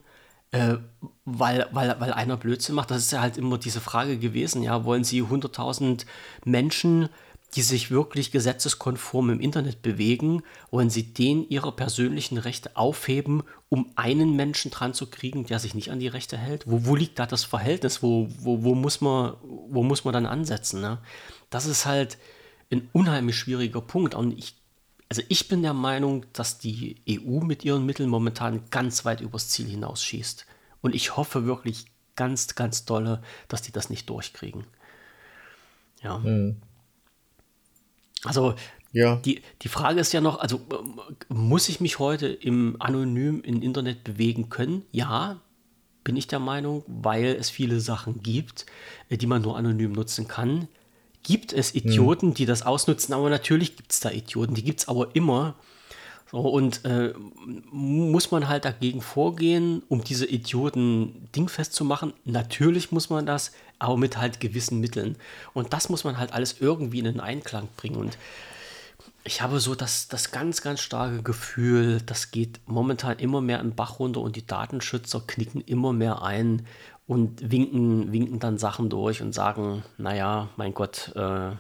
äh, weil, weil, weil einer Blödsinn macht. Das ist ja halt immer diese Frage gewesen, ja, wollen Sie 100.000 Menschen, die sich wirklich gesetzeskonform im Internet bewegen, wollen Sie denen ihre persönlichen Rechte aufheben, um einen Menschen dran zu kriegen, der sich nicht an die Rechte hält? Wo, wo liegt da das Verhältnis? Wo, wo, wo, muss, man, wo muss man dann ansetzen? Ne? Das ist halt ein unheimlich schwieriger Punkt. Und ich also ich bin der Meinung, dass die EU mit ihren Mitteln momentan ganz weit übers Ziel hinausschießt. Und ich hoffe wirklich ganz, ganz dolle, dass die das nicht durchkriegen. Ja. Mhm. Also ja. Die, die Frage ist ja noch, also muss ich mich heute im anonym im Internet bewegen können? Ja, bin ich der Meinung, weil es viele Sachen gibt, äh, die man nur anonym nutzen kann gibt es Idioten, hm. die das ausnutzen, aber natürlich gibt es da Idioten, die gibt es aber immer. So, und äh, muss man halt dagegen vorgehen, um diese Idioten dingfest zu machen? Natürlich muss man das, aber mit halt gewissen Mitteln. Und das muss man halt alles irgendwie in den Einklang bringen. Und ich habe so das, das ganz, ganz starke Gefühl, das geht momentan immer mehr in Bach runter und die Datenschützer knicken immer mehr ein und winken, winken dann Sachen durch und sagen, naja, mein Gott, äh,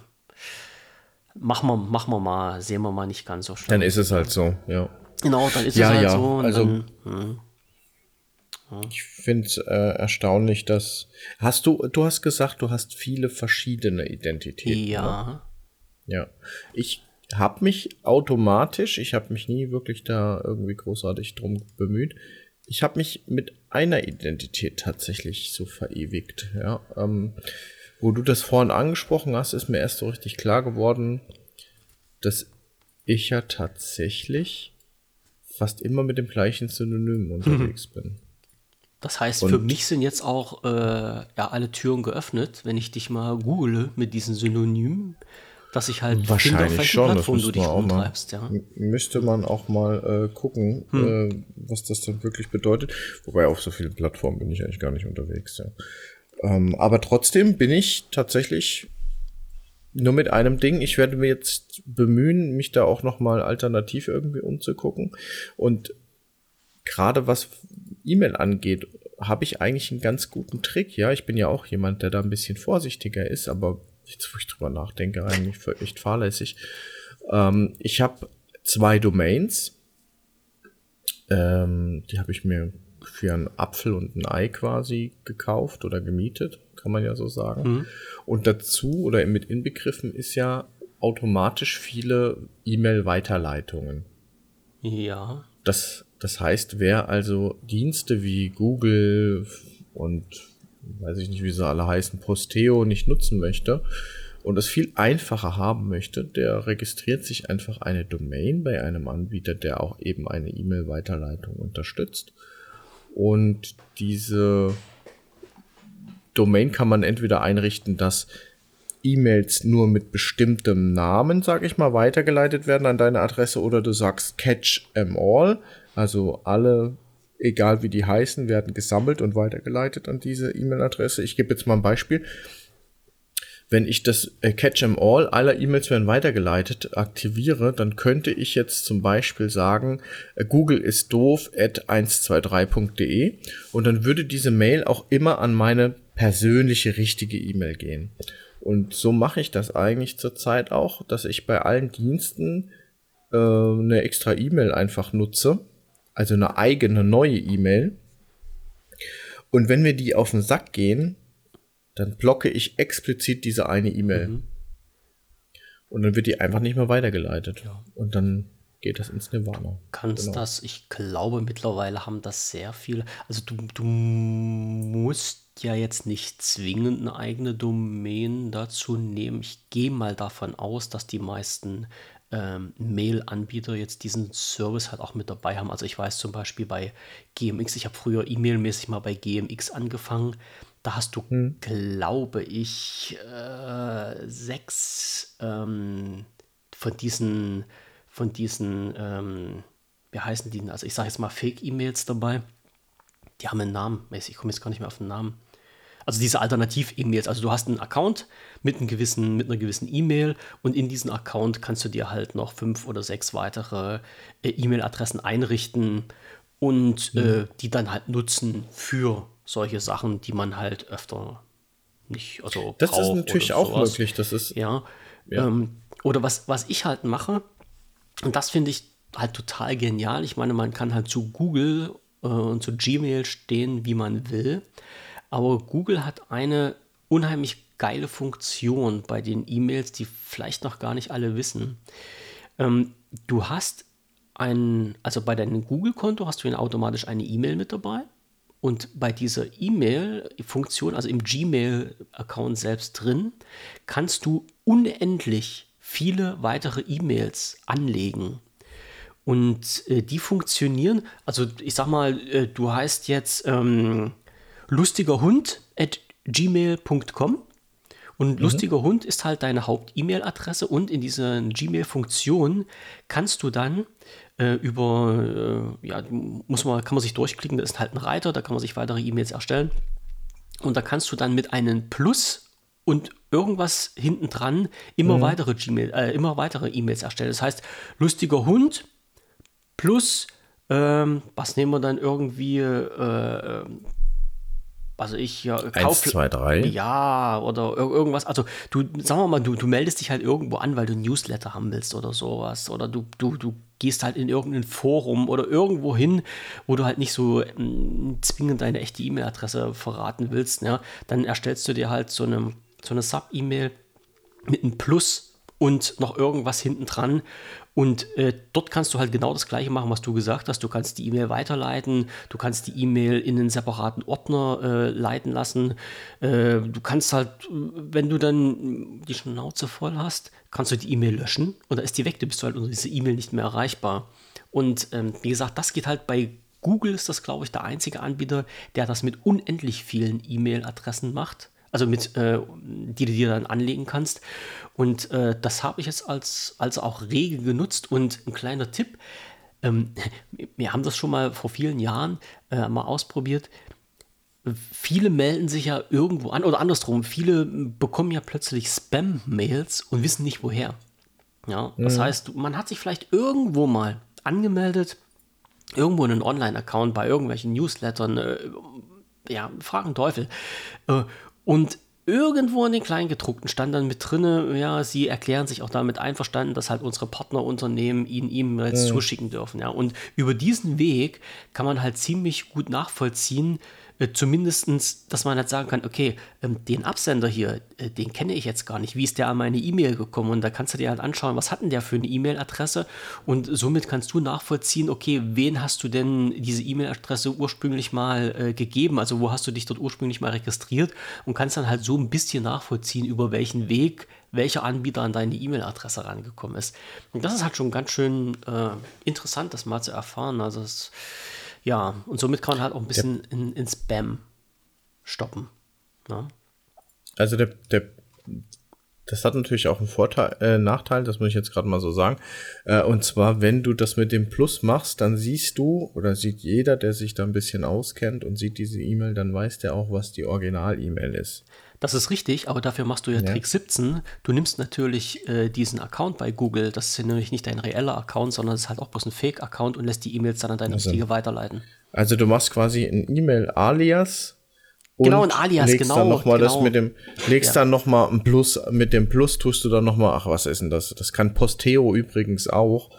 machen, wir, machen wir mal, sehen wir mal nicht ganz so schön. Dann ist es halt so, ja. Genau, dann ist ja, es halt ja. so. also, dann, hm. ja. Ich finde es äh, erstaunlich, dass. Hast du, du hast gesagt, du hast viele verschiedene Identitäten. Ja. Ne? Ja. Ich habe mich automatisch, ich habe mich nie wirklich da irgendwie großartig drum bemüht, ich habe mich mit einer Identität tatsächlich so verewigt. Ja, ähm, wo du das vorhin angesprochen hast, ist mir erst so richtig klar geworden, dass ich ja tatsächlich fast immer mit dem gleichen Synonym unterwegs mhm. bin. Das heißt, Und für mich sind jetzt auch äh, ja, alle Türen geöffnet, wenn ich dich mal google mit diesen Synonymen dass ich halt wahrscheinlich finde, schon, Plattform du dich rumtreibst. Ja. Müsste man auch mal äh, gucken, hm. äh, was das dann wirklich bedeutet. Wobei auf so vielen Plattformen bin ich eigentlich gar nicht unterwegs. Ja. Ähm, aber trotzdem bin ich tatsächlich nur mit einem Ding. Ich werde mir jetzt bemühen, mich da auch noch mal alternativ irgendwie umzugucken. Und gerade was E-Mail angeht, habe ich eigentlich einen ganz guten Trick. Ja, ich bin ja auch jemand, der da ein bisschen vorsichtiger ist, aber jetzt wo ich drüber nachdenke, eigentlich echt fahrlässig. Ähm, ich habe zwei Domains. Ähm, die habe ich mir für einen Apfel und ein Ei quasi gekauft oder gemietet, kann man ja so sagen. Mhm. Und dazu oder mit inbegriffen ist ja automatisch viele E-Mail-Weiterleitungen. Ja. Das, das heißt, wer also Dienste wie Google und weiß ich nicht, wie sie alle heißen, Posteo nicht nutzen möchte und es viel einfacher haben möchte, der registriert sich einfach eine Domain bei einem Anbieter, der auch eben eine E-Mail-Weiterleitung unterstützt. Und diese Domain kann man entweder einrichten, dass E-Mails nur mit bestimmtem Namen, sag ich mal, weitergeleitet werden an deine Adresse oder du sagst Catch em all, also alle egal wie die heißen, werden gesammelt und weitergeleitet an diese E-Mail-Adresse. Ich gebe jetzt mal ein Beispiel. Wenn ich das äh, Catch em All aller E-Mails werden weitergeleitet aktiviere, dann könnte ich jetzt zum Beispiel sagen, äh, Google ist doof at 123.de und dann würde diese Mail auch immer an meine persönliche richtige E-Mail gehen. Und so mache ich das eigentlich zurzeit auch, dass ich bei allen Diensten äh, eine extra E-Mail einfach nutze, also eine eigene neue E-Mail. Und wenn mir die auf den Sack gehen, dann blocke ich explizit diese eine E-Mail. Mhm. Und dann wird die einfach nicht mehr weitergeleitet. Ja. Und dann geht das ins Nirvana. Kannst genau. das, ich glaube, mittlerweile haben das sehr viele. Also du, du musst ja jetzt nicht zwingend eine eigene Domain dazu nehmen. Ich gehe mal davon aus, dass die meisten ähm, Mail-Anbieter jetzt diesen Service halt auch mit dabei haben. Also ich weiß zum Beispiel bei GMX, ich habe früher E-Mail-mäßig mal bei GMX angefangen. Da hast du, hm. glaube ich, äh, sechs ähm, von diesen von diesen, ähm, wie heißen die denn? Also ich sage jetzt mal Fake-E-Mails dabei. Die haben einen Namen. Ich komme jetzt gar nicht mehr auf den Namen. Also diese Alternativ-E-Mails. Also du hast einen Account mit, einem gewissen, mit einer gewissen E-Mail und in diesen Account kannst du dir halt noch fünf oder sechs weitere äh, E-Mail-Adressen einrichten und mhm. äh, die dann halt nutzen für solche Sachen, die man halt öfter nicht, also Das ist natürlich auch möglich. Das ist ja. ja. Ähm, oder was, was ich halt mache, und das finde ich halt total genial. Ich meine, man kann halt zu Google äh, und zu Gmail stehen, wie man will. Aber Google hat eine unheimlich geile Funktion bei den E-Mails, die vielleicht noch gar nicht alle wissen. Ähm, du hast ein, also bei deinem Google-Konto hast du automatisch eine E-Mail mit dabei. Und bei dieser E-Mail-Funktion, also im Gmail-Account selbst drin, kannst du unendlich viele weitere E-Mails anlegen. Und äh, die funktionieren, also ich sag mal, äh, du heißt jetzt ähm, lustiger Hund at gmail.com und mhm. lustiger Hund ist halt deine Haupt-E-Mail-Adresse und in dieser Gmail-Funktion kannst du dann äh, über, äh, ja, muss man, kann man sich durchklicken, da ist halt ein Reiter, da kann man sich weitere E-Mails erstellen. Und da kannst du dann mit einem Plus und irgendwas hinten dran immer mhm. weitere Gmail, äh, immer weitere E-Mails erstellen. Das heißt, lustiger Hund plus ähm, was nehmen wir dann irgendwie äh, also ich ja Kauf 1, 2, 3. Ja, oder irgendwas. Also du, sagen wir mal, du, du meldest dich halt irgendwo an, weil du ein Newsletter haben willst oder sowas. Oder du, du, du gehst halt in irgendein Forum oder irgendwo hin, wo du halt nicht so mh, mm, zwingend deine echte E-Mail-Adresse verraten willst. Ja? Dann erstellst du dir halt so eine so eine Sub-E-Mail mit einem Plus und noch irgendwas hinten dran. Und äh, dort kannst du halt genau das gleiche machen, was du gesagt hast. Du kannst die E-Mail weiterleiten, du kannst die E-Mail in einen separaten Ordner äh, leiten lassen. Äh, du kannst halt, wenn du dann die Schnauze voll hast, kannst du die E-Mail löschen und da ist die weg, du bist halt unter diese E-Mail nicht mehr erreichbar. Und ähm, wie gesagt, das geht halt bei Google, ist das, glaube ich, der einzige Anbieter, der das mit unendlich vielen E-Mail-Adressen macht also mit, äh, die du dir dann anlegen kannst. Und äh, das habe ich jetzt als, als auch rege genutzt. Und ein kleiner Tipp, ähm, <laughs> wir haben das schon mal vor vielen Jahren äh, mal ausprobiert. Viele melden sich ja irgendwo an, oder andersrum, viele bekommen ja plötzlich Spam-Mails und wissen nicht woher. Ja, das mhm. heißt, man hat sich vielleicht irgendwo mal angemeldet, irgendwo in einen Online-Account bei irgendwelchen Newslettern, äh, ja, fragen Teufel. Äh, und irgendwo in den Kleingedruckten stand dann mit drinne, ja, sie erklären sich auch damit einverstanden, dass halt unsere Partnerunternehmen ihnen E-Mails ja. zuschicken dürfen, ja. Und über diesen Weg kann man halt ziemlich gut nachvollziehen, äh, zumindestens, dass man halt sagen kann, okay, ähm, den Absender hier, äh, den kenne ich jetzt gar nicht. Wie ist der an meine E-Mail gekommen? Und da kannst du dir halt anschauen, was hat denn der für eine E-Mail-Adresse? Und somit kannst du nachvollziehen, okay, wen hast du denn diese E-Mail-Adresse ursprünglich mal äh, gegeben? Also wo hast du dich dort ursprünglich mal registriert? Und kannst dann halt so ein bisschen nachvollziehen, über welchen Weg welcher Anbieter an deine E-Mail-Adresse rangekommen ist. Und das ist halt schon ganz schön äh, interessant, das mal zu erfahren. Also es ja, und somit kann man halt auch ein bisschen der, in, in Spam stoppen. Ne? Also der, der, das hat natürlich auch einen Vorteil, äh, Nachteil, das muss ich jetzt gerade mal so sagen. Äh, und zwar, wenn du das mit dem Plus machst, dann siehst du oder sieht jeder, der sich da ein bisschen auskennt und sieht diese E-Mail, dann weiß der auch, was die Original-E-Mail ist. Das ist richtig, aber dafür machst du ja, ja. Trick 17. Du nimmst natürlich äh, diesen Account bei Google, das ist nämlich nicht dein reeller Account, sondern es ist halt auch bloß ein Fake-Account und lässt die E-Mails dann an deine also, Richtige weiterleiten. Also du machst quasi ein E-Mail-Alias Und genau, ein Alias, legst genau. Dann noch mal genau. das mit dem, legst ja. dann noch mal ein Plus, mit dem Plus tust du dann noch mal, ach, was ist denn das? Das kann Posteo übrigens auch.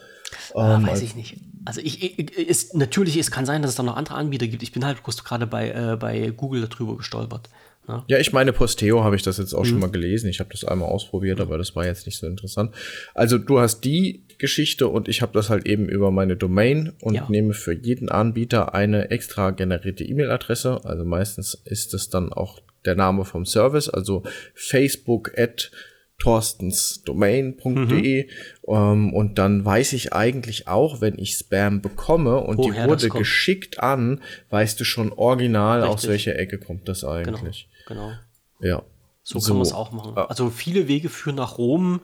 Ah, ähm, weiß ich nicht. Also ich, ich ist, natürlich, es kann sein, dass es da noch andere Anbieter gibt. Ich bin halt gerade bei, äh, bei Google darüber gestolpert. Ne? Ja, ich meine, Posteo habe ich das jetzt auch mhm. schon mal gelesen. Ich habe das einmal ausprobiert, aber das war jetzt nicht so interessant. Also du hast die Geschichte und ich habe das halt eben über meine Domain und ja. nehme für jeden Anbieter eine extra generierte E-Mail-Adresse. Also meistens ist es dann auch der Name vom Service, also Facebook at torstensdomain.de mhm. ähm, und dann weiß ich eigentlich auch, wenn ich Spam bekomme und Woher die wurde geschickt an, weißt du schon original, Richtig. aus welcher Ecke kommt das eigentlich. Genau. genau. Ja. So, so kann man es auch machen. Also viele Wege führen nach Rom.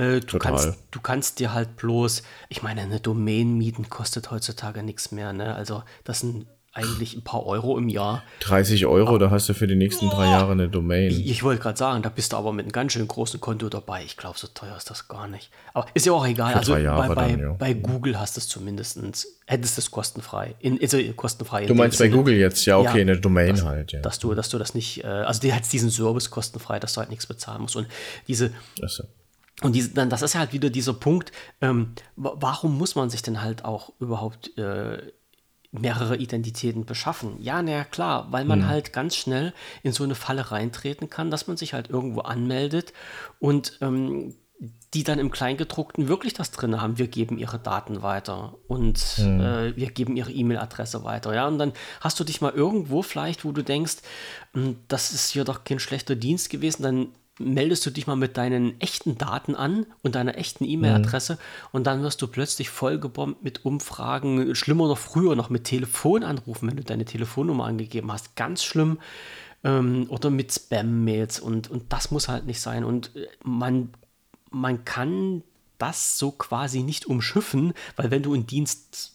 Äh, du, kannst, du kannst dir halt bloß, ich meine, eine Domain mieten kostet heutzutage nichts mehr. Ne? Also das sind eigentlich ein paar Euro im Jahr. 30 Euro, da hast du für die nächsten drei Jahre eine Domain. Ich, ich wollte gerade sagen, da bist du aber mit einem ganz schön großen Konto dabei. Ich glaube, so teuer ist das gar nicht. Aber ist ja auch egal. Also bei, bei, dann, ja. bei, Google hast du es zumindest, hättest du es kostenfrei. In, also kostenfrei. Du meinst bei Sinne. Google jetzt, ja, okay, ja, eine Domain dass, halt, ja. Dass du, dass du das nicht, äh, also die hat diesen Service kostenfrei, dass du halt nichts bezahlen musst. Und diese. So. Und diese, dann, das ist halt wieder dieser Punkt, ähm, warum muss man sich denn halt auch überhaupt äh, mehrere Identitäten beschaffen. Ja, naja, klar, weil man mhm. halt ganz schnell in so eine Falle reintreten kann, dass man sich halt irgendwo anmeldet und ähm, die dann im Kleingedruckten wirklich das drin haben, wir geben ihre Daten weiter und mhm. äh, wir geben ihre E-Mail-Adresse weiter. Ja, und dann hast du dich mal irgendwo vielleicht, wo du denkst, hm, das ist hier doch kein schlechter Dienst gewesen, dann meldest du dich mal mit deinen echten Daten an und deiner echten E-Mail-Adresse mhm. und dann wirst du plötzlich vollgebombt mit Umfragen, schlimmer noch früher noch mit Telefonanrufen, wenn du deine Telefonnummer angegeben hast. Ganz schlimm. Ähm, oder mit Spam-Mails und, und das muss halt nicht sein. Und äh, man, man kann das so quasi nicht umschiffen, weil wenn du einen Dienst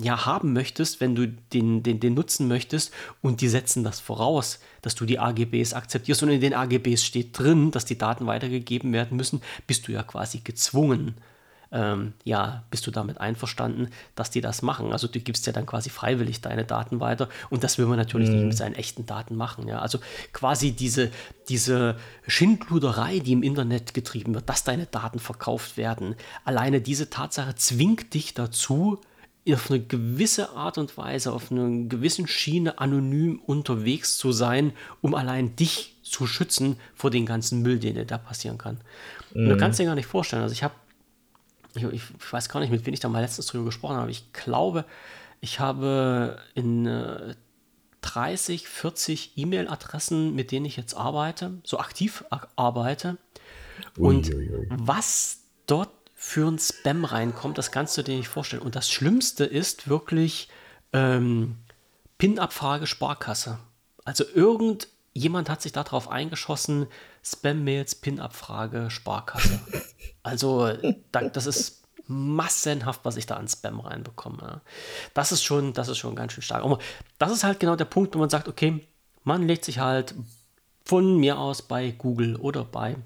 ja, haben möchtest, wenn du den, den, den nutzen möchtest und die setzen das voraus, dass du die AGBs akzeptierst und in den AGBs steht drin, dass die Daten weitergegeben werden müssen, bist du ja quasi gezwungen. Ähm, ja, bist du damit einverstanden, dass die das machen? Also du gibst ja dann quasi freiwillig deine Daten weiter und das will man natürlich mhm. nicht mit seinen echten Daten machen. Ja? Also quasi diese, diese Schindluderei, die im Internet getrieben wird, dass deine Daten verkauft werden, alleine diese Tatsache zwingt dich dazu, auf eine gewisse Art und Weise, auf einer gewissen Schiene anonym unterwegs zu sein, um allein dich zu schützen vor den ganzen Müll, den dir da passieren kann. Mhm. Du kannst dir gar nicht vorstellen. Also ich habe, ich, ich, weiß gar nicht, mit wem ich da mal letztens drüber gesprochen habe. Ich glaube, ich habe in äh, 30, 40 E-Mail-Adressen, mit denen ich jetzt arbeite, so aktiv arbeite. Und Uiuiui. was dort für ein Spam reinkommt, das kannst du dir nicht vorstellen. Und das Schlimmste ist wirklich ähm, PIN-Abfrage Sparkasse. Also irgendjemand hat sich darauf eingeschossen, Spam-Mails, PIN-Abfrage Sparkasse. Also das ist massenhaft, was ich da an Spam reinbekomme. Das ist schon, das ist schon ganz schön stark. Aber das ist halt genau der Punkt, wo man sagt, okay, man legt sich halt von mir aus bei Google oder bei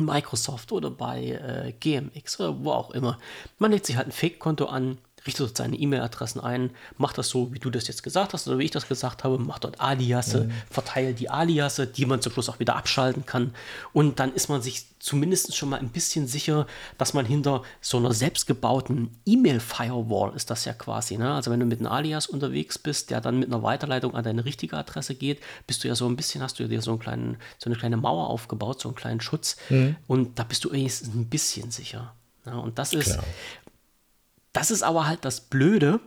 Microsoft oder bei äh, GMX oder wo auch immer. Man legt sich halt ein Fake-Konto an, richtet seine E-Mail-Adressen ein, macht das so, wie du das jetzt gesagt hast oder wie ich das gesagt habe, macht dort Aliasse, mhm. verteilt die Aliasse, die man zum Schluss auch wieder abschalten kann. Und dann ist man sich zumindest schon mal ein bisschen sicher, dass man hinter so einer selbstgebauten E-Mail-Firewall ist das ja quasi. Ne? Also wenn du mit einem Alias unterwegs bist, der dann mit einer Weiterleitung an deine richtige Adresse geht, bist du ja so ein bisschen, hast du dir so, einen kleinen, so eine kleine Mauer aufgebaut, so einen kleinen Schutz. Mhm. Und da bist du wenigstens ein bisschen sicher. Ja, und das ist, Klar. Das ist aber halt das Blöde,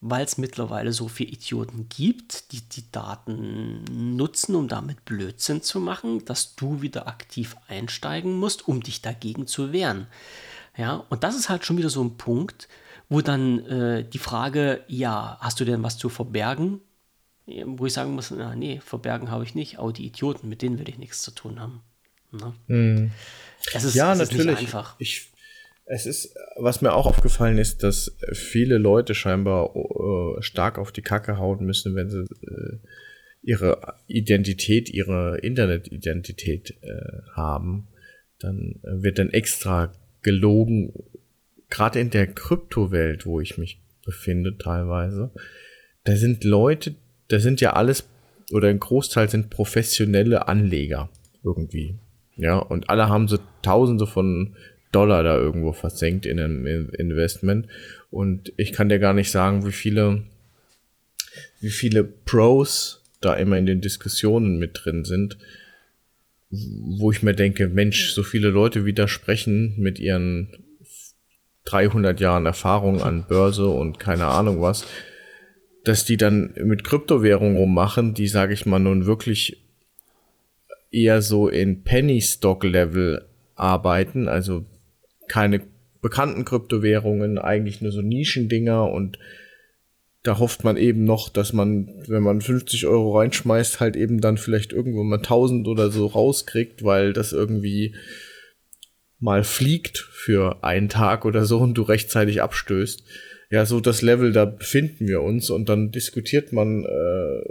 weil es mittlerweile so viele Idioten gibt, die die Daten nutzen, um damit Blödsinn zu machen, dass du wieder aktiv einsteigen musst, um dich dagegen zu wehren. Ja, und das ist halt schon wieder so ein Punkt, wo dann äh, die Frage, ja, hast du denn was zu verbergen? Wo ich sagen muss, na, nee, verbergen habe ich nicht, aber die Idioten, mit denen will ich nichts zu tun haben. Ne? Hm. Es ist, ja, es natürlich. Ist nicht einfach. Ich, es ist, was mir auch aufgefallen ist, dass viele Leute scheinbar äh, stark auf die Kacke hauen müssen, wenn sie äh, ihre Identität, ihre Internetidentität äh, haben. Dann wird dann extra gelogen, gerade in der Kryptowelt, wo ich mich befinde teilweise. Da sind Leute, da sind ja alles oder ein Großteil sind professionelle Anleger irgendwie. Ja, und alle haben so Tausende von Dollar da irgendwo versenkt in einem Investment. Und ich kann dir gar nicht sagen, wie viele, wie viele Pros da immer in den Diskussionen mit drin sind, wo ich mir denke, Mensch, so viele Leute widersprechen mit ihren 300 Jahren Erfahrung an Börse und keine Ahnung was, dass die dann mit Kryptowährungen rummachen, die, sage ich mal, nun wirklich eher so in Penny Stock Level arbeiten, also keine bekannten Kryptowährungen, eigentlich nur so Nischendinger und da hofft man eben noch, dass man, wenn man 50 Euro reinschmeißt, halt eben dann vielleicht irgendwo mal 1000 oder so rauskriegt, weil das irgendwie mal fliegt für einen Tag oder so und du rechtzeitig abstößt. Ja, so das Level, da befinden wir uns und dann diskutiert man äh,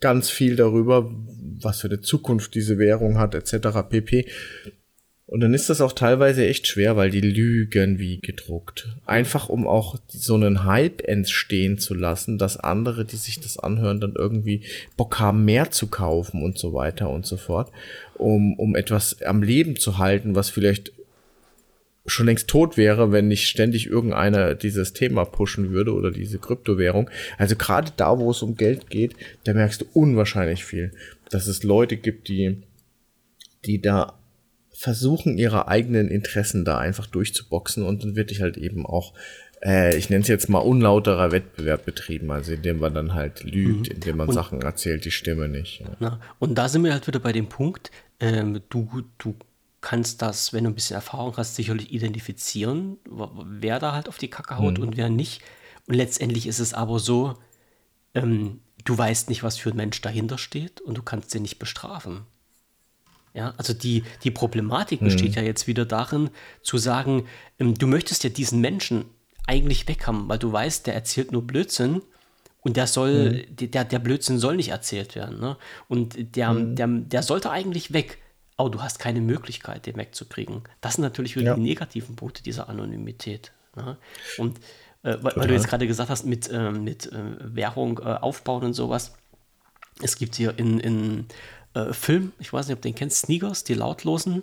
ganz viel darüber, was für eine Zukunft diese Währung hat, etc. pp. Und dann ist das auch teilweise echt schwer, weil die lügen wie gedruckt. Einfach um auch so einen Hype entstehen zu lassen, dass andere, die sich das anhören, dann irgendwie Bock haben, mehr zu kaufen und so weiter und so fort. Um, um etwas am Leben zu halten, was vielleicht schon längst tot wäre, wenn nicht ständig irgendeiner dieses Thema pushen würde oder diese Kryptowährung. Also gerade da, wo es um Geld geht, da merkst du unwahrscheinlich viel, dass es Leute gibt, die, die da versuchen, ihre eigenen Interessen da einfach durchzuboxen und dann wird ich halt eben auch, äh, ich nenne es jetzt mal unlauterer Wettbewerb betrieben, also indem man dann halt lügt, mhm. indem man und, Sachen erzählt, die Stimme nicht. Ja. Na, und da sind wir halt wieder bei dem Punkt, ähm, du, du kannst das, wenn du ein bisschen Erfahrung hast, sicherlich identifizieren, wer da halt auf die Kacke haut mhm. und wer nicht. Und letztendlich ist es aber so, ähm, du weißt nicht, was für ein Mensch dahinter steht und du kannst den nicht bestrafen. Ja, also die, die Problematik besteht mhm. ja jetzt wieder darin, zu sagen, ähm, du möchtest ja diesen Menschen eigentlich weghaben, weil du weißt, der erzählt nur Blödsinn und der soll, mhm. der, der Blödsinn soll nicht erzählt werden. Ne? Und der, mhm. der, der sollte eigentlich weg, aber du hast keine Möglichkeit, den wegzukriegen. Das sind natürlich wieder ja. die negativen Punkte dieser Anonymität. Ne? Und äh, weil, weil, du jetzt gerade gesagt hast, mit, äh, mit äh, Währung äh, aufbauen und sowas. Es gibt hier in, in äh, Film, ich weiß nicht, ob du den kennst, Sneakers, die lautlosen.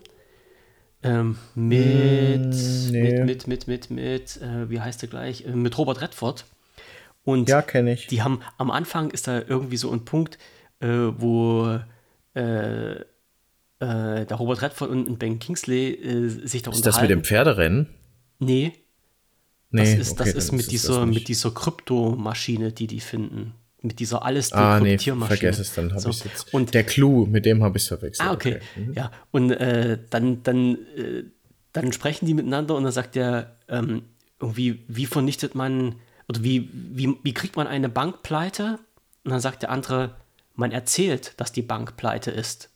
Ähm, mit, mm, nee. mit, mit, mit, mit, mit, äh, wie heißt der gleich? Äh, mit Robert Redford. Und ja, kenne ich. Die haben am Anfang ist da irgendwie so ein Punkt, äh, wo äh, äh, der Robert Redford und, und Ben Kingsley sich da Ist das mit dem Pferderennen? Nee. Nee, das ist, okay, das ist mit ist dieser, mit dieser Kryptomaschine, die die finden mit dieser alles ah, nee, vergess es, dann habe so. ich jetzt. Und der Clou, mit dem habe ich es verwechselt. Ah, okay. okay. Mhm. Ja, und äh, dann, dann, äh, dann sprechen die miteinander und dann sagt er ähm, irgendwie, wie vernichtet man oder wie, wie, wie kriegt man eine Bank pleite? Und dann sagt der andere, man erzählt, dass die Bank pleite ist.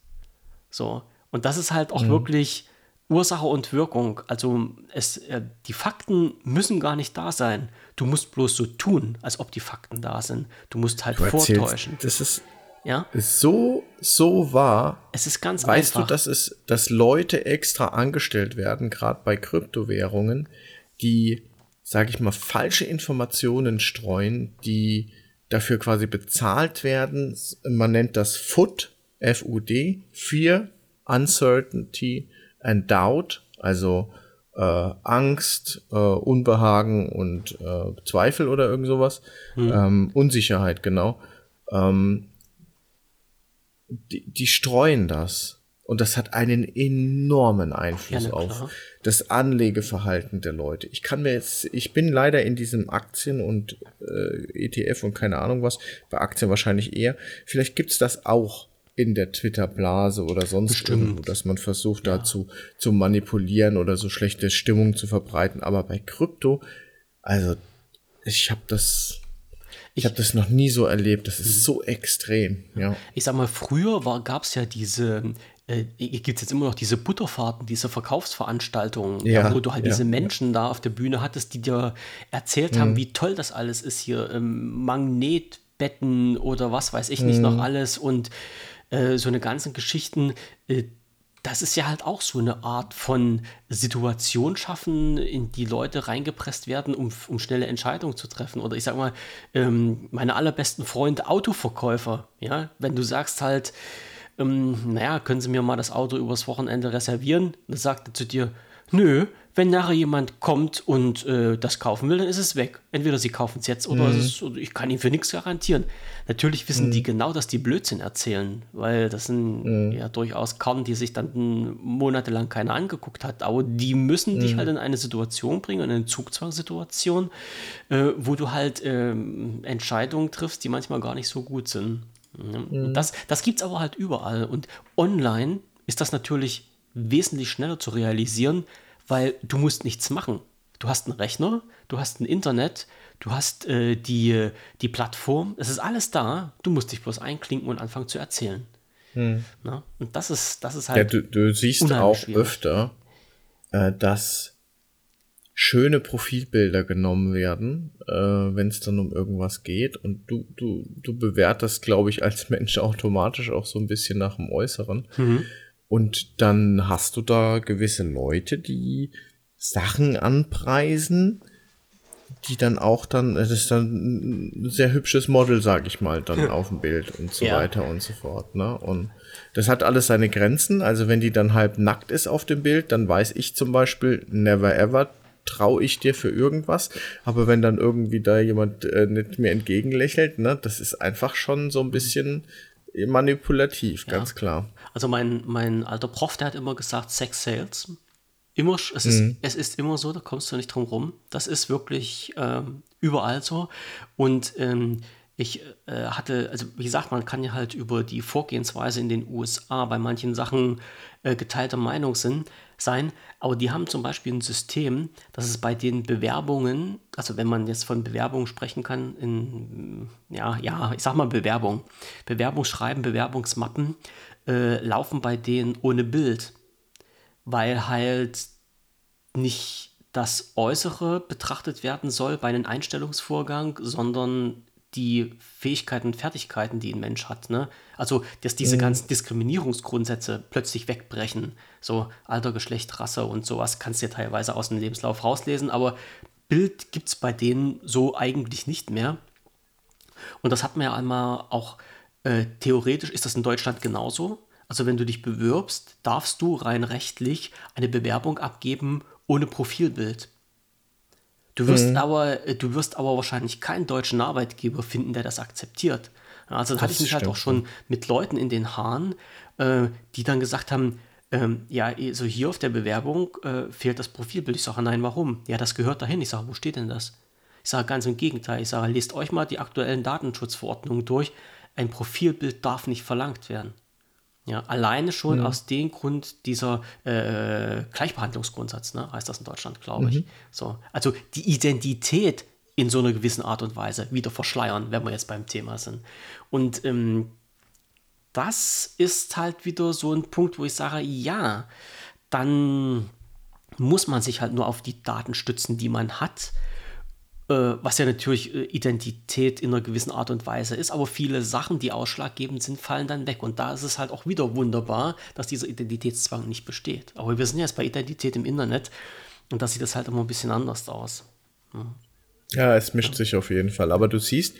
So. Und das ist halt auch mhm. wirklich Ursache und Wirkung. Also es, äh, die Fakten müssen gar nicht da sein. Du musst bloß so tun, als ob die Fakten da sind. Du musst halt du vortäuschen. Das ist, ja? so, so wahr. Es ist ganz weißt einfach. Weißt du, dass, es, dass Leute extra angestellt werden, gerade bei Kryptowährungen, die, sage ich mal, falsche Informationen streuen, die dafür quasi bezahlt werden. Man nennt das FUD, F-U-D, Fear, Uncertainty and Doubt, also äh, Angst, äh, Unbehagen und äh, Zweifel oder irgend sowas. Hm. Ähm, Unsicherheit, genau. Ähm, die, die streuen das. Und das hat einen enormen Einfluss ja, auf das Anlegeverhalten der Leute. Ich kann mir jetzt, ich bin leider in diesem Aktien und äh, ETF und keine Ahnung was, bei Aktien wahrscheinlich eher. Vielleicht gibt's das auch in der Twitter-Blase oder sonst Bestimmt. irgendwo, dass man versucht, ja. dazu zu manipulieren oder so schlechte Stimmung zu verbreiten. Aber bei Krypto, also ich habe das, ich, ich habe das noch nie so erlebt. Das ist mhm. so extrem. Ja. Ich sag mal, früher gab es ja diese, äh, gibt es jetzt immer noch diese Butterfahrten, diese Verkaufsveranstaltungen, ja, wo du halt ja, diese Menschen da auf der Bühne hattest, die dir erzählt mhm. haben, wie toll das alles ist hier, ähm, Magnetbetten oder was weiß ich nicht noch mhm. alles und äh, so eine ganzen Geschichten, äh, das ist ja halt auch so eine Art von Situation schaffen, in die Leute reingepresst werden, um, um schnelle Entscheidungen zu treffen. Oder ich sag mal, ähm, meine allerbesten Freunde Autoverkäufer, ja, wenn du sagst halt, ähm, naja, können Sie mir mal das Auto übers Wochenende reservieren? Dann sagt er zu dir, nö, wenn nachher jemand kommt und äh, das kaufen will, dann ist es weg. Entweder sie kaufen es jetzt oder, mhm. ist, oder, ich kann ihnen für nichts garantieren. Natürlich wissen mhm. die genau, dass die Blödsinn erzählen, weil das sind mhm. ja durchaus Karten, die sich dann monatelang keiner angeguckt hat. Aber die müssen dich mhm. halt in eine Situation bringen, in eine Zugzwangssituation, äh, wo du halt äh, Entscheidungen triffst, die manchmal gar nicht so gut sind. Ja. Mhm. Das, das gibt es aber halt überall. Und online ist das natürlich wesentlich schneller zu realisieren, weil du musst nichts machen. Du hast einen Rechner, du hast ein Internet, du hast äh, die, die Plattform, es ist alles da, du musst dich bloß einklinken und anfangen zu erzählen. Hm. Na? Und das ist, das ist halt. Ja, du, du siehst auch schwierig. öfter, äh, dass schöne Profilbilder genommen werden, äh, wenn es dann um irgendwas geht. Und du, du, du bewertest, glaube ich, als Mensch <laughs> automatisch auch so ein bisschen nach dem Äußeren. Mhm. Und dann hast du da gewisse Leute, die Sachen anpreisen, die dann auch dann, das ist dann ein sehr hübsches Model, sag ich mal, dann auf dem Bild und so ja. weiter und so fort. Ne? Und das hat alles seine Grenzen. Also wenn die dann halb nackt ist auf dem Bild, dann weiß ich zum Beispiel, never ever traue ich dir für irgendwas. Aber wenn dann irgendwie da jemand äh, nicht mir entgegenlächelt, ne, das ist einfach schon so ein bisschen manipulativ, ja. ganz klar. Also mein, mein alter Prof, der hat immer gesagt, Sex Sales. Immer, es, ist, mhm. es ist immer so, da kommst du nicht drum rum. Das ist wirklich ähm, überall so. Und ähm, ich äh, hatte, also wie gesagt, man kann ja halt über die Vorgehensweise in den USA bei manchen Sachen äh, geteilter Meinung sind, sein, aber die haben zum Beispiel ein System, dass es bei den Bewerbungen, also wenn man jetzt von Bewerbungen sprechen kann, in, ja, ja, ich sag mal Bewerbung, Bewerbungsschreiben, Bewerbungsmappen, äh, laufen bei denen ohne Bild, weil halt nicht das Äußere betrachtet werden soll bei einem Einstellungsvorgang, sondern die Fähigkeiten und Fertigkeiten, die ein Mensch hat. Ne? Also, dass diese mhm. ganzen Diskriminierungsgrundsätze plötzlich wegbrechen. So Alter, Geschlecht, Rasse und sowas kannst du ja teilweise aus dem Lebenslauf rauslesen, aber Bild gibt es bei denen so eigentlich nicht mehr. Und das hat man ja einmal auch äh, theoretisch, ist das in Deutschland genauso. Also, wenn du dich bewirbst, darfst du rein rechtlich eine Bewerbung abgeben ohne Profilbild. Du wirst, mhm. aber, äh, du wirst aber wahrscheinlich keinen deutschen Arbeitgeber finden, der das akzeptiert. Also da hatte ich mich halt auch schon mit Leuten in den Haaren, äh, die dann gesagt haben, ähm, ja, eh, so hier auf der Bewerbung äh, fehlt das Profilbild. Ich sage, nein, warum? Ja, das gehört dahin. Ich sage, wo steht denn das? Ich sage ganz im Gegenteil. Ich sage, lest euch mal die aktuellen Datenschutzverordnungen durch. Ein Profilbild darf nicht verlangt werden. Ja, alleine schon ja. aus dem Grund dieser äh, Gleichbehandlungsgrundsatz, ne, heißt das in Deutschland, glaube ich. Mhm. So, also die Identität in so einer gewissen Art und Weise wieder verschleiern, wenn wir jetzt beim Thema sind. Und ähm, das ist halt wieder so ein Punkt, wo ich sage, ja, dann muss man sich halt nur auf die Daten stützen, die man hat was ja natürlich äh, Identität in einer gewissen Art und Weise ist, aber viele Sachen, die ausschlaggebend sind, fallen dann weg. Und da ist es halt auch wieder wunderbar, dass dieser Identitätszwang nicht besteht. Aber wir sind jetzt bei Identität im Internet und da sieht das halt immer ein bisschen anders aus. Hm. Ja, es mischt ja. sich auf jeden Fall. Aber du siehst,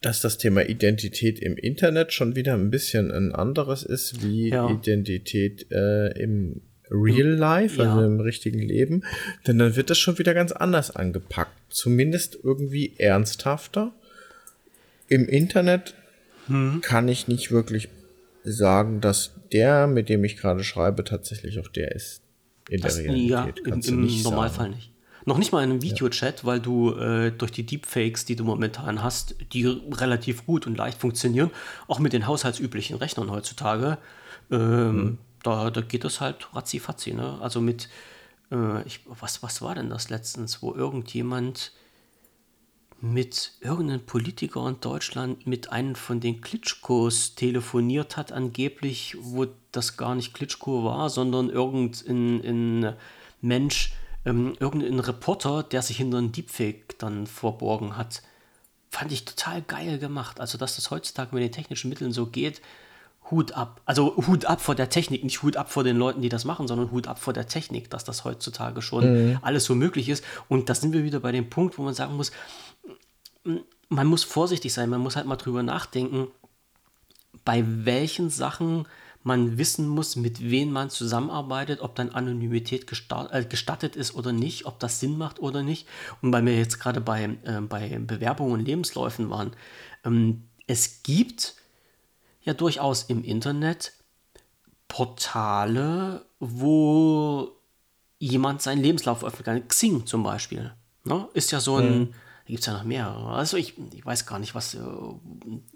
dass das Thema Identität im Internet schon wieder ein bisschen ein anderes ist wie ja. Identität äh, im Real Life, also ja. im richtigen Leben, denn dann wird das schon wieder ganz anders angepackt. Zumindest irgendwie ernsthafter. Im Internet hm. kann ich nicht wirklich sagen, dass der, mit dem ich gerade schreibe, tatsächlich auch der ist. In das, der Realität. Ja, Kannst im, im Normalfall sagen. nicht. Noch nicht mal in einem Videochat, ja. weil du äh, durch die Deepfakes, die du momentan hast, die relativ gut und leicht funktionieren, auch mit den haushaltsüblichen Rechnern heutzutage, ähm, hm da, da geht es halt ratzi-fatzi. Ne? Also mit, äh, ich, was, was war denn das letztens, wo irgendjemand mit irgendeinem Politiker in Deutschland mit einem von den Klitschkos telefoniert hat, angeblich, wo das gar nicht Klitschko war, sondern irgendein Mensch, ähm, irgendein Reporter, der sich hinter einem Deepfake dann verborgen hat. Fand ich total geil gemacht. Also, dass das heutzutage mit den technischen Mitteln so geht, Hut ab. Also Hut ab vor der Technik, nicht Hut ab vor den Leuten, die das machen, sondern Hut ab vor der Technik, dass das heutzutage schon mhm. alles so möglich ist. Und da sind wir wieder bei dem Punkt, wo man sagen muss, man muss vorsichtig sein, man muss halt mal drüber nachdenken, bei welchen Sachen man wissen muss, mit wem man zusammenarbeitet, ob dann Anonymität äh, gestattet ist oder nicht, ob das Sinn macht oder nicht. Und weil wir jetzt gerade bei, äh, bei Bewerbungen und Lebensläufen waren, ähm, es gibt ja durchaus im Internet Portale, wo jemand seinen Lebenslauf öffnen kann. Xing zum Beispiel. Ne? Ist ja so ein, mhm. da gibt es ja noch mehr. Also ich, ich weiß gar nicht, was. Äh,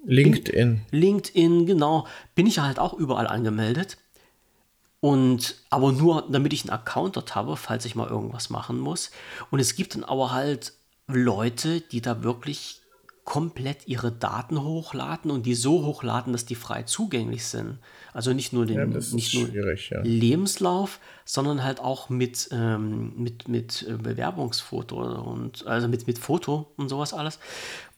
LinkedIn. Bin, LinkedIn, genau. Bin ich halt auch überall angemeldet. Und aber nur, damit ich einen Account dort habe, falls ich mal irgendwas machen muss. Und es gibt dann aber halt Leute, die da wirklich komplett ihre Daten hochladen und die so hochladen, dass die frei zugänglich sind. Also nicht nur den ja, nicht nur ja. Lebenslauf, sondern halt auch mit, ähm, mit, mit äh, Bewerbungsfoto und also mit, mit Foto und sowas alles.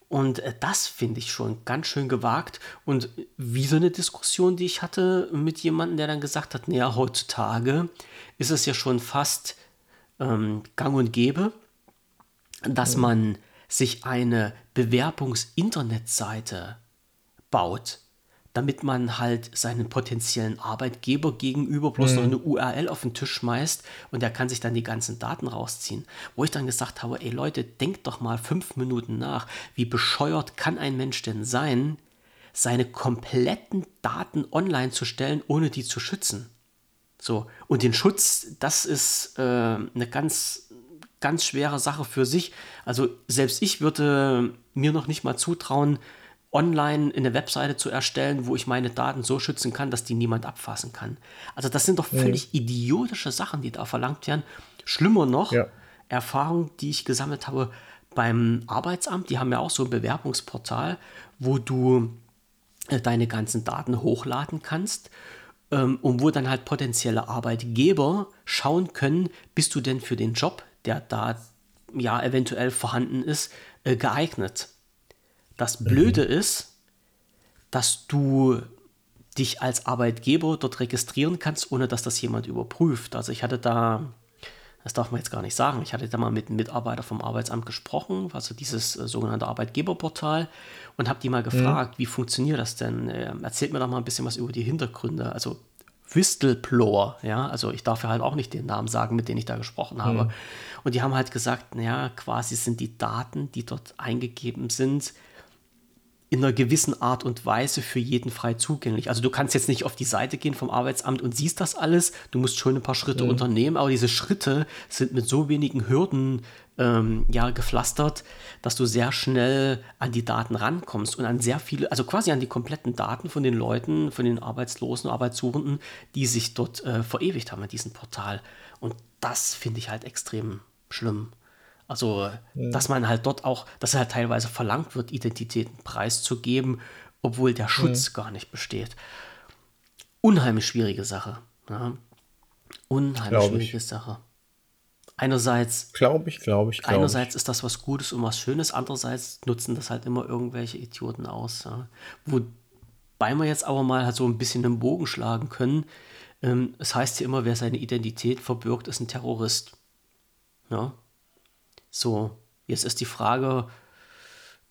Und äh, das finde ich schon ganz schön gewagt. Und wie so eine Diskussion, die ich hatte mit jemandem, der dann gesagt hat, naja, heutzutage ist es ja schon fast ähm, gang und gäbe, dass man sich eine Bewerbungs-Internetseite baut, damit man halt seinen potenziellen Arbeitgeber gegenüber bloß mhm. noch eine URL auf den Tisch schmeißt und der kann sich dann die ganzen Daten rausziehen. Wo ich dann gesagt habe, ey Leute, denkt doch mal fünf Minuten nach, wie bescheuert kann ein Mensch denn sein, seine kompletten Daten online zu stellen, ohne die zu schützen. So, und den Schutz, das ist äh, eine ganz ganz schwere Sache für sich. Also selbst ich würde mir noch nicht mal zutrauen, online eine Webseite zu erstellen, wo ich meine Daten so schützen kann, dass die niemand abfassen kann. Also das sind doch völlig ja. idiotische Sachen, die da verlangt werden. Schlimmer noch, ja. Erfahrungen, die ich gesammelt habe beim Arbeitsamt, die haben ja auch so ein Bewerbungsportal, wo du äh, deine ganzen Daten hochladen kannst ähm, und wo dann halt potenzielle Arbeitgeber schauen können, bist du denn für den Job, der da ja eventuell vorhanden ist, äh, geeignet. Das. Blöde mhm. ist, dass du dich als Arbeitgeber dort registrieren kannst, ohne dass das jemand überprüft. Also ich hatte da, das darf man jetzt gar nicht sagen, ich hatte da mal mit einem Mitarbeiter vom Arbeitsamt gesprochen, also dieses äh, sogenannte Arbeitgeberportal, und habe die mal mhm. gefragt, mhm. wie funktioniert das denn? Äh, erzählt mir doch mal ein bisschen was über die Hintergründe. Also Whistleblower, ja, also ich darf ja halt auch nicht den Namen sagen, mit denen ich da gesprochen habe. Mhm. Und die haben halt gesagt, naja, quasi sind die Daten, die dort eingegeben sind, in einer gewissen Art und Weise für jeden frei zugänglich. Also du kannst jetzt nicht auf die Seite gehen vom Arbeitsamt und siehst das alles. Du musst schon ein paar Schritte mhm. unternehmen, aber diese Schritte sind mit so wenigen Hürden ähm, ja, gepflastert, dass du sehr schnell an die Daten rankommst und an sehr viele, also quasi an die kompletten Daten von den Leuten, von den Arbeitslosen, Arbeitssuchenden, die sich dort äh, verewigt haben in diesem Portal. Und das finde ich halt extrem schlimm. Also, mhm. dass man halt dort auch, dass halt teilweise verlangt wird, Identitäten preiszugeben, obwohl der Schutz mhm. gar nicht besteht. Unheimlich schwierige Sache. Ja. Unheimlich Glaub schwierige ich. Sache. Einerseits. Glaube ich, glaube ich, glaube Einerseits ich. ist das was Gutes und was Schönes, andererseits nutzen das halt immer irgendwelche Idioten aus. Ja. Wobei wir jetzt aber mal halt so ein bisschen einen Bogen schlagen können. Ähm, es heißt ja immer, wer seine Identität verbirgt, ist ein Terrorist. Ja. So, jetzt ist die Frage,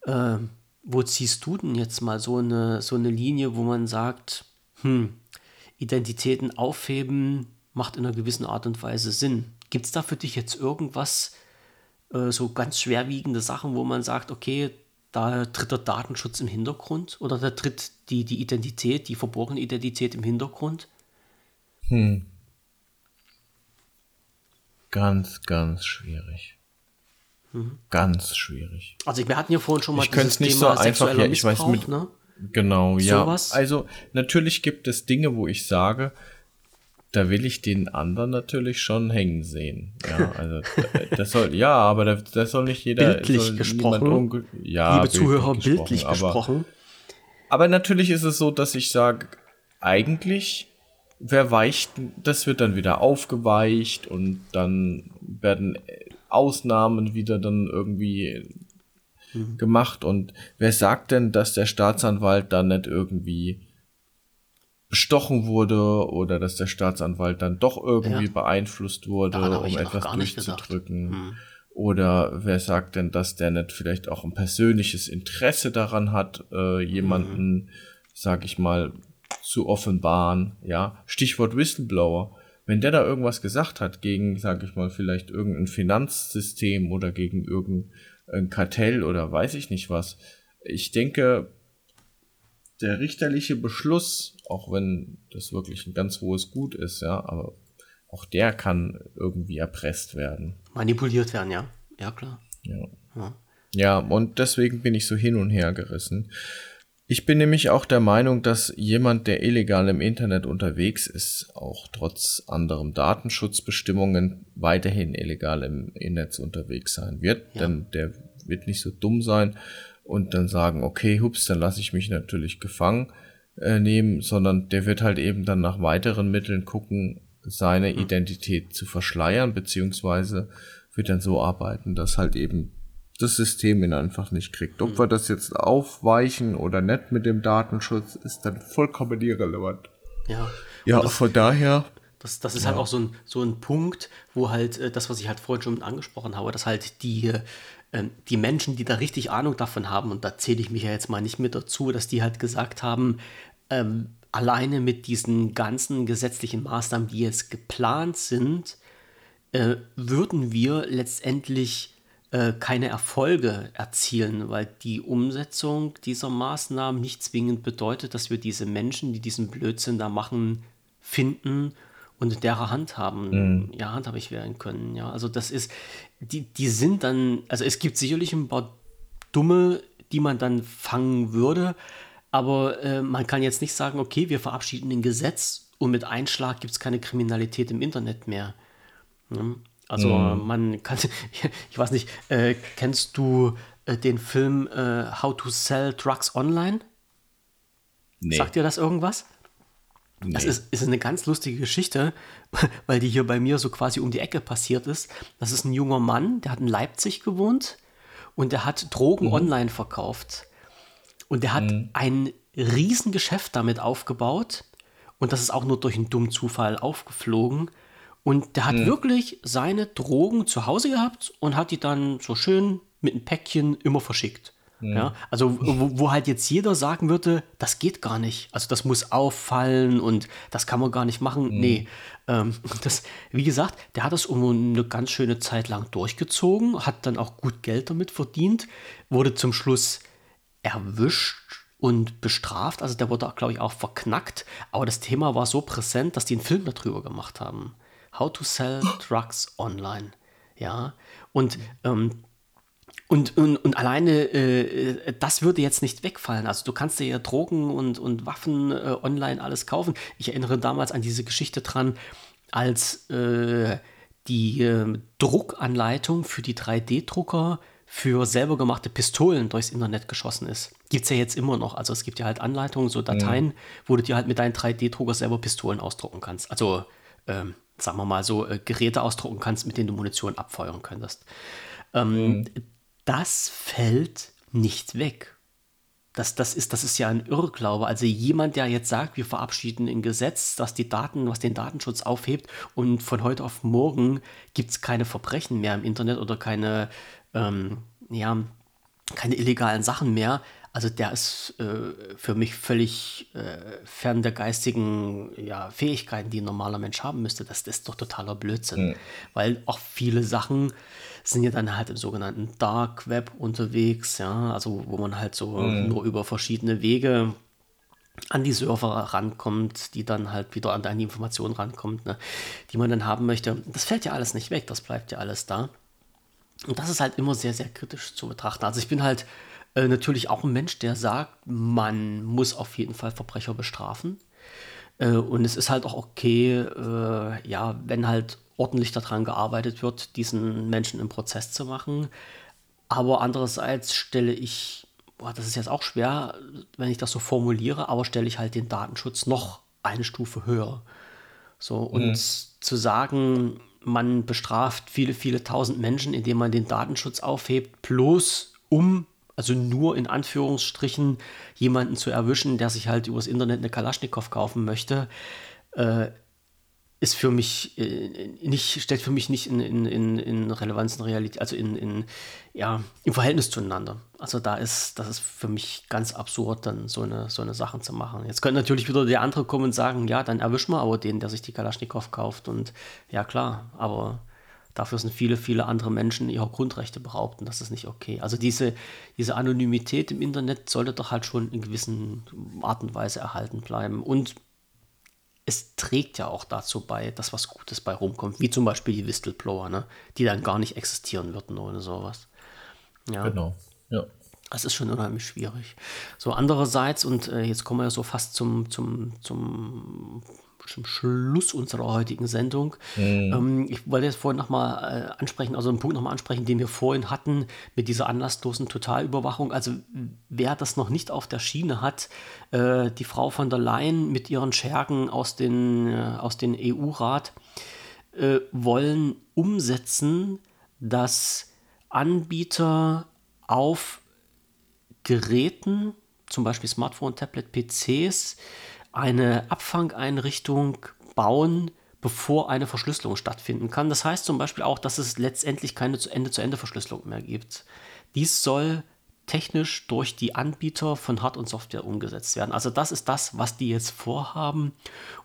äh, wo ziehst du denn jetzt mal so eine, so eine Linie, wo man sagt, hm, Identitäten aufheben macht in einer gewissen Art und Weise Sinn. Gibt es da für dich jetzt irgendwas, äh, so ganz schwerwiegende Sachen, wo man sagt, okay, da tritt der Datenschutz im Hintergrund oder da tritt die, die Identität, die verborgene Identität im Hintergrund? Hm. Ganz, ganz schwierig. Mhm. Ganz schwierig. Also wir hatten ja vorhin schon mal ich dieses nicht Thema so einfach, ja, ich weiß mit, ne? Genau, so ja. Was? Also natürlich gibt es Dinge, wo ich sage, da will ich den anderen natürlich schon hängen sehen. Ja, <laughs> also das soll, ja, aber das, das soll nicht jeder. Bildlich gesprochen. Ja, liebe Zuhörer, gesprochen, bildlich aber, gesprochen. Aber natürlich ist es so, dass ich sage, eigentlich, wer weicht, das wird dann wieder aufgeweicht und dann werden Ausnahmen wieder dann irgendwie mhm. gemacht und wer sagt denn, dass der Staatsanwalt dann nicht irgendwie bestochen wurde oder dass der Staatsanwalt dann doch irgendwie ja. beeinflusst wurde, um etwas durchzudrücken. Hm. Oder wer sagt denn, dass der nicht vielleicht auch ein persönliches Interesse daran hat, äh, jemanden, mhm. sag ich mal, zu offenbaren, ja. Stichwort Whistleblower. Wenn der da irgendwas gesagt hat gegen, sag ich mal, vielleicht irgendein Finanzsystem oder gegen irgendein Kartell oder weiß ich nicht was. Ich denke, der richterliche Beschluss, auch wenn das wirklich ein ganz hohes Gut ist, ja, aber auch der kann irgendwie erpresst werden. Manipuliert werden, ja. Ja, klar. Ja. ja. Ja, und deswegen bin ich so hin und her gerissen. Ich bin nämlich auch der Meinung, dass jemand, der illegal im Internet unterwegs ist, auch trotz anderem Datenschutzbestimmungen weiterhin illegal im Netz unterwegs sein wird. Ja. Denn der wird nicht so dumm sein und dann sagen, okay, hups, dann lasse ich mich natürlich gefangen äh, nehmen, sondern der wird halt eben dann nach weiteren Mitteln gucken, seine hm. Identität zu verschleiern, beziehungsweise wird dann so arbeiten, dass halt eben das System ihn einfach nicht kriegt. Ob hm. wir das jetzt aufweichen oder nicht mit dem Datenschutz, ist dann vollkommen irrelevant. Ja, ja das, von daher. Das, das ist halt ja. halt auch so ein, so ein Punkt, wo halt äh, das, was ich halt vorhin schon angesprochen habe, dass halt die, äh, die Menschen, die da richtig Ahnung davon haben, und da zähle ich mich ja jetzt mal nicht mit dazu, dass die halt gesagt haben, ähm, alleine mit diesen ganzen gesetzlichen Maßnahmen, die jetzt geplant sind, äh, würden wir letztendlich äh, keine Erfolge erzielen, weil die Umsetzung dieser Maßnahmen nicht zwingend bedeutet, dass wir diese Menschen, die diesen Blödsinn da machen, finden und in derer Hand haben, mhm. ja, handhabig werden können. Ja, also das ist, die, die sind dann, also es gibt sicherlich ein paar Dumme, die man dann fangen würde, aber äh, man kann jetzt nicht sagen, okay, wir verabschieden ein Gesetz und mit Einschlag gibt es keine Kriminalität im Internet mehr. Ne? Also mhm. man kann, <laughs> ich weiß nicht, äh, kennst du äh, den Film äh, How to Sell Drugs Online? Nee. Sagt dir das irgendwas? Nee. Das ist, ist eine ganz lustige Geschichte, <laughs> weil die hier bei mir so quasi um die Ecke passiert ist. Das ist ein junger Mann, der hat in Leipzig gewohnt und der hat Drogen mhm. online verkauft. Und der hat mhm. ein Riesengeschäft damit aufgebaut. Und das ist auch nur durch einen dummen Zufall aufgeflogen. Und der hat mhm. wirklich seine Drogen zu Hause gehabt und hat die dann so schön mit einem Päckchen immer verschickt. Mhm. Ja, also wo, wo, halt jetzt jeder sagen würde, das geht gar nicht. Also das muss auffallen und das kann man gar nicht machen. Mhm. Nee, ähm, <laughs> das, wie gesagt, der hat das um eine ganz schöne Zeit lang durchgezogen, hat dann auch gut Geld damit verdient, wurde zum Schluss erwischt und bestraft. Also der wurde, glaube ich, auch verknackt. Aber das Thema war so präsent, dass die einen Film darüber gemacht haben. How to Sell Drugs Online. Ja, und, ähm, und, und, und alleine äh, das würde jetzt nicht wegfallen. Also du kannst dir ja Drogen und, und Waffen äh, online alles kaufen. Ich erinnere damals an diese Geschichte dran, als äh, die ähm, Druckanleitung für die 3D-Drucker für selber gemachte Pistolen durchs Internet geschossen ist. Gibt es ja jetzt immer noch. Also es gibt ja halt Anleitungen, so Dateien, mhm. wo du dir halt mit deinem 3D-Drucker selber Pistolen ausdrucken kannst. Also, ähm, sagen wir mal so, äh, Geräte ausdrucken kannst, mit denen du Munition abfeuern könntest. Ähm, mhm. Das fällt nicht weg. Das, das, ist, das ist ja ein Irrglaube. Also jemand, der jetzt sagt, wir verabschieden ein Gesetz, das die Daten, was den Datenschutz aufhebt und von heute auf morgen gibt es keine Verbrechen mehr im Internet oder keine ähm, ja, keine illegalen Sachen mehr. Also der ist äh, für mich völlig äh, fern der geistigen ja, Fähigkeiten, die ein normaler Mensch haben müsste. Das, das ist doch totaler Blödsinn. Mhm. Weil auch viele Sachen sind ja dann halt im sogenannten Dark Web unterwegs, ja, also wo man halt so mhm. nur über verschiedene Wege an die Server rankommt, die dann halt wieder an deine Informationen rankommt, ne, die man dann haben möchte. Das fällt ja alles nicht weg, das bleibt ja alles da. Und das ist halt immer sehr, sehr kritisch zu betrachten. Also ich bin halt äh, natürlich auch ein Mensch, der sagt, man muss auf jeden Fall Verbrecher bestrafen. Äh, und es ist halt auch okay, äh, ja, wenn halt ordentlich daran gearbeitet wird, diesen Menschen im Prozess zu machen. Aber andererseits stelle ich, boah, das ist jetzt auch schwer, wenn ich das so formuliere, aber stelle ich halt den Datenschutz noch eine Stufe höher. So, und mhm. zu sagen, man bestraft viele, viele tausend Menschen, indem man den Datenschutz aufhebt, bloß um Also nur in Anführungsstrichen jemanden zu erwischen, der sich halt übers Internet eine Kalaschnikow kaufen möchte, äh, ist für mich äh, nicht, stellt für mich nicht in, in, in, in Relevanz, in Realität, also in, in, ja, im Verhältnis zueinander. Also da ist, das ist für mich ganz absurd, dann so eine, so eine Sachen zu machen. Jetzt könnte natürlich wieder der andere kommen und sagen, ja, dann erwischen wir aber den, der sich die Kalaschnikow kauft. Und ja, klar, aber dafür sind viele, viele andere Menschen ihrer Grundrechte behaupten. Das ist nicht okay. Also diese, diese Anonymität im Internet sollte doch halt schon in gewissen Art und Weise erhalten bleiben. Und es trägt ja auch dazu bei, dass was Gutes bei rumkommt, wie zum Beispiel die Whistleblower, ne? die dann gar nicht existieren würden ohne sowas. Ja. Genau, ja. Das ist schon unheimlich schwierig. So andererseits, und äh, jetzt kommen wir ja so fast zum, zum, zum zum Schluss unserer heutigen Sendung. Mhm. Ähm, ich wollte jetzt vorhin nochmal äh, ansprechen, also einen Punkt nochmal ansprechen, den wir vorhin hatten mit dieser anlasslosen Totalüberwachung. Also wer das noch nicht auf der Schiene hat, äh, die Frau von der Leyen mit ihren Schergen aus, den, äh, aus den EU-Rat äh, wollen umsetzen, dass Anbieter auf Geräten, zum Beispiel Smartphone, Tablet, PCs, eine Abfangeinrichtung bauen, bevor eine Verschlüsselung stattfinden kann. Das heißt zum Beispiel auch, dass es letztendlich keine Ende-zu-Ende-Verschlüsselung mehr gibt. Dies soll technisch durch die Anbieter von Hard- und Software umgesetzt werden. Also das ist das, was die jetzt vorhaben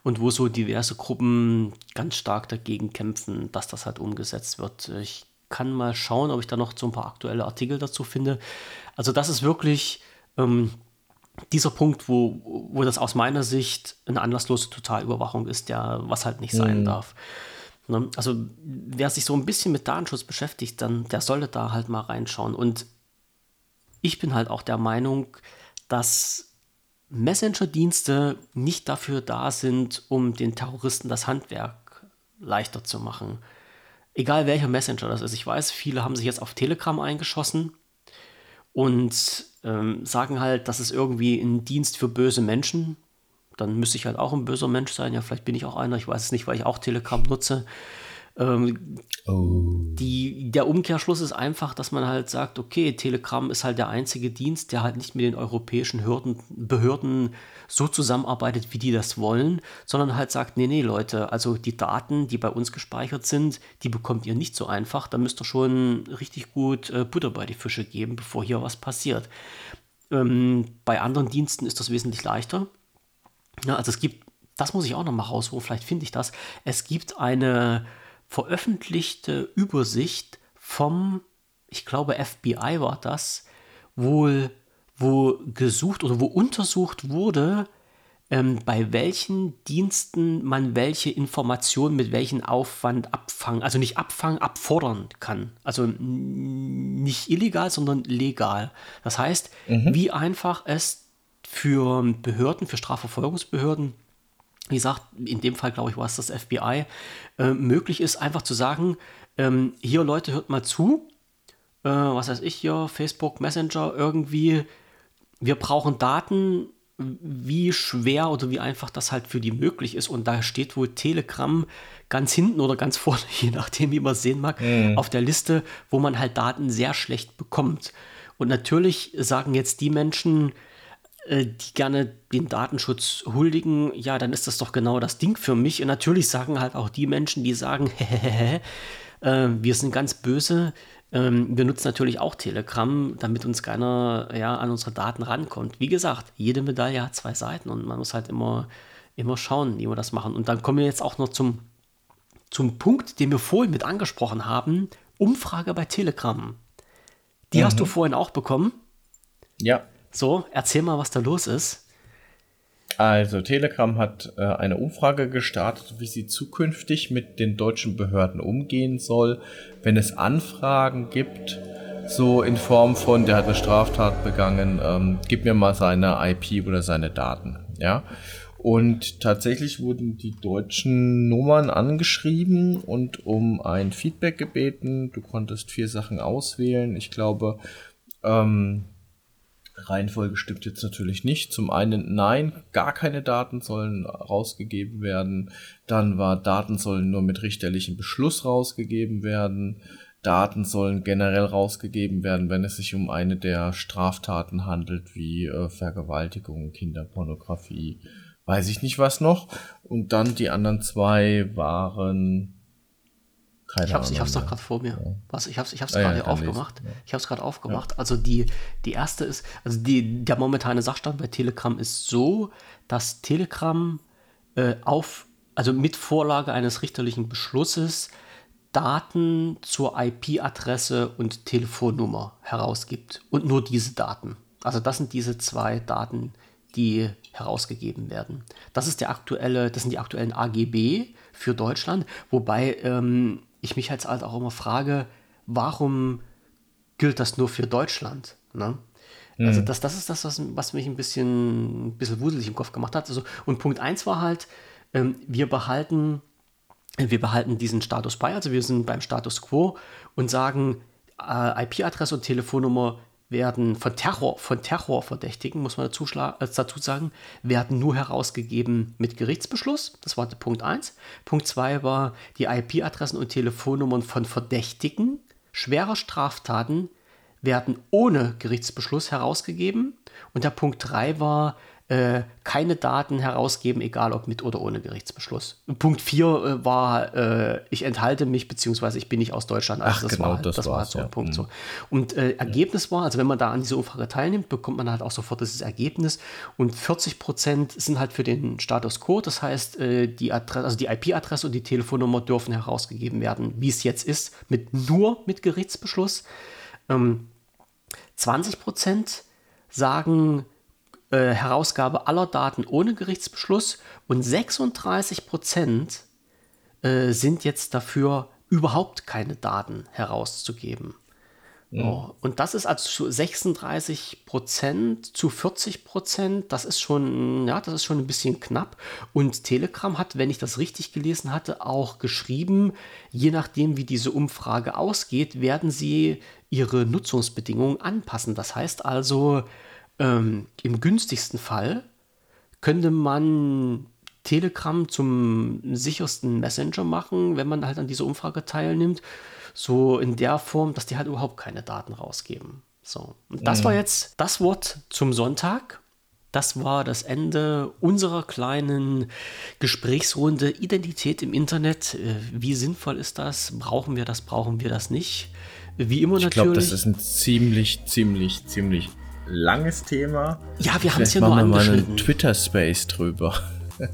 und wo so diverse Gruppen ganz stark dagegen kämpfen, dass das halt umgesetzt wird. Ich kann mal schauen, ob ich da noch so ein paar aktuelle Artikel dazu finde. Also das ist wirklich ähm, dieser Punkt, wo, wo das aus meiner Sicht eine anlasslose Totalüberwachung ist, der was halt nicht sein mhm. darf. Ne? Also wer sich so ein bisschen mit Datenschutz beschäftigt, dann der sollte da halt mal reinschauen. Und ich bin halt auch der Meinung, dass Messenger-Dienste nicht dafür da sind, um den Terroristen das Handwerk leichter zu machen. Egal welcher Messenger das ist. Ich weiß, viele haben sich jetzt auf Telegram eingeschossen und ähm, sagen halt, das ist irgendwie ein Dienst für böse Menschen. Dann müsste ich halt auch ein böser Mensch sein. Ja, vielleicht bin ich auch einer. Ich weiß es nicht, weil ich auch Telegram nutze. Ähm, oh. die, der Umkehrschluss ist einfach, dass man halt sagt, okay, Telegram ist halt der einzige Dienst, der halt nicht mit den europäischen Hürden, Behörden so zusammenarbeitet, wie die das wollen, sondern halt sagt, nee, nee, Leute, also die Daten, die bei uns gespeichert sind, die bekommt ihr nicht so einfach. Da müsst ihr schon richtig gut äh, Butter bei die Fische geben, bevor hier was passiert. Ähm, bei anderen Diensten ist das wesentlich leichter. Ja, also es gibt, das muss ich auch noch mal rausholen, vielleicht finde ich das. Es gibt eine veröffentlichte Übersicht vom, ich glaube, FBI war das, wohl, wo gesucht oder wo untersucht wurde, ähm, bei welchen Diensten man welche Informationen mit welchem Aufwand abfangen, also nicht abfangen, abfordern kann. Also nicht illegal, sondern legal. Das heißt, mhm. wie einfach es für Behörden, für Strafverfolgungsbehörden wie gesagt, in dem Fall glaube ich, war es das FBI, äh, möglich ist, einfach zu sagen, ähm, hier Leute, hört mal zu, äh, was weiß ich hier, Facebook, Messenger, irgendwie, wir brauchen Daten, wie schwer oder wie einfach das halt für die möglich ist. Und da steht wohl Telegram ganz hinten oder ganz vorne, <laughs> je nachdem, wie man es sehen mag, mhm. auf der Liste, wo man halt Daten sehr schlecht bekommt. Und natürlich sagen jetzt die Menschen, die gerne den Datenschutz huldigen, ja, dann ist das doch genau das Ding für mich. Und natürlich sagen halt auch die Menschen, die sagen, <laughs> äh, wir sind ganz böse. Ähm, wir nutzen natürlich auch Telegram, damit uns keiner ja, an unsere Daten rankommt. Wie gesagt, jede Medaille hat zwei Seiten und man muss halt immer, immer schauen, wie wir das machen. Und dann kommen wir jetzt auch noch zum, zum Punkt, den wir vorhin mit angesprochen haben: Umfrage bei Telegram. Die mhm. hast du vorhin auch bekommen. Ja. So, erzähl mal, was da los ist. Also, Telegram hat äh, eine Umfrage gestartet, wie sie zukünftig mit den deutschen Behörden umgehen soll, wenn es Anfragen gibt, so in Form von, der hat eine Straftat begangen, ähm, gib mir mal seine IP oder seine Daten, ja. Und tatsächlich wurden die deutschen Nummern angeschrieben und um ein Feedback gebeten. Du konntest vier Sachen auswählen. Ich glaube, ähm, Reihenfolge stimmt jetzt natürlich nicht. Zum einen, nein, gar keine Daten sollen rausgegeben werden. Dann war, Daten sollen nur mit richterlichem Beschluss rausgegeben werden. Daten sollen generell rausgegeben werden, wenn es sich um eine der Straftaten handelt, wie äh, Vergewaltigung, Kinderpornografie, weiß ich nicht was noch. Und dann die anderen zwei waren keine ich habe es doch gerade vor mir. Ja. Was? Ich habe es ich hab's ah, gerade ja, aufgemacht. Ja. Ich habe es gerade aufgemacht. Also die, die erste ist, also die, der momentane Sachstand bei Telegram ist so, dass Telegram äh, auf, also mit Vorlage eines richterlichen Beschlusses Daten zur IP-Adresse und Telefonnummer herausgibt. Und nur diese Daten. Also das sind diese zwei Daten, die herausgegeben werden. Das ist der aktuelle, das sind die aktuellen AGB für Deutschland, wobei ähm, ich mich halt auch immer frage, warum gilt das nur für Deutschland? Ne? Mhm. Also das, das ist das, was, was mich ein bisschen, ein bisschen wuselig im Kopf gemacht hat. Also, und Punkt 1 war halt, ähm, wir behalten, wir behalten diesen Status bei, also wir sind beim Status quo und sagen, äh, IP-Adresse und Telefonnummer werden von Terror, von Terrorverdächtigen, muss man dazu, äh, dazu sagen, werden nur herausgegeben mit Gerichtsbeschluss. Das war Punkt 1. Punkt 2 war, die IP-Adressen und Telefonnummern von Verdächtigen schwerer Straftaten werden ohne Gerichtsbeschluss herausgegeben. Und der Punkt 3 war, äh, keine Daten herausgeben, egal ob mit oder ohne Gerichtsbeschluss. Punkt 4 äh, war, äh, ich enthalte mich, beziehungsweise ich bin nicht aus Deutschland. Also Ach, das genau, war, das, das war so ein. Punkt. So. Mhm. Und äh, Ergebnis war, also wenn man da an dieser Umfrage teilnimmt, bekommt man halt auch sofort dieses Ergebnis. Und 40 Prozent sind halt für den Status quo. Das heißt, äh, die, Adresse, also die IP-Adresse und die Telefonnummer dürfen herausgegeben werden, wie es jetzt ist, mit nur mit Gerichtsbeschluss. Ähm, 20 Prozent sagen, äh, Herausgabe aller Daten ohne Gerichtsbeschluss und 36 Prozent äh, sind jetzt dafür, überhaupt keine Daten herauszugeben. Mhm. Oh, und das ist also 36 Prozent zu 40 Prozent. Das ist schon, ja, das ist schon ein bisschen knapp. Und Telegram hat, wenn ich das richtig gelesen hatte, auch geschrieben, je nachdem, wie diese Umfrage ausgeht, werden sie ihre Nutzungsbedingungen anpassen. Das heißt also, ähm, Im günstigsten Fall könnte man Telegram zum sichersten Messenger machen, wenn man halt an dieser Umfrage teilnimmt. So in der Form, dass die halt überhaupt keine Daten rausgeben. So. Und das mhm. war jetzt das Wort zum Sonntag. Das war das Ende unserer kleinen Gesprächsrunde Identität im Internet. Äh, wie sinnvoll ist das? Brauchen wir das? Brauchen wir das nicht? Wie immer ich natürlich. Ich glaube, das ist ein ziemlich, ziemlich, ziemlich langes Thema. Ja, wir haben es ja nur angeschnitten. Twitter-Space drüber.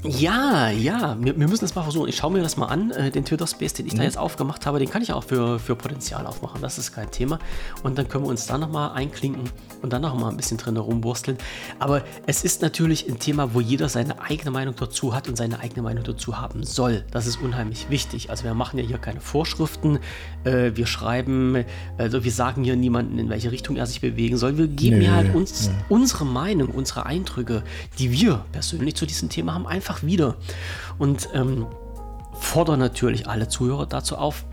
Ja, ja, wir, wir, müssen das mal versuchen. Ich schaue mir das mal an. Äh, den Twitter-Space, den ich mhm. da jetzt aufgemacht habe, den kann ich auch für, für Potenzial aufmachen. Das ist kein Thema. Und dann können wir uns da nochmal einklinken und dann nochmal ein bisschen drin herumwursteln. Aber es ist natürlich ein Thema, wo jeder seine eigene Meinung dazu hat und seine eigene Meinung dazu haben soll. Das ist unheimlich wichtig. Also wir machen ja hier keine Vorschriften. Äh, wir schreiben, also wir sagen hier niemanden, in welche Richtung er sich bewegen soll. Wir geben ja halt uns nee. unsere Meinung, unsere Eindrücke, die wir persönlich zu diesem Thema haben, einfach wieder. Und ähm, fordere natürlich alle Zuhörer dazu auf,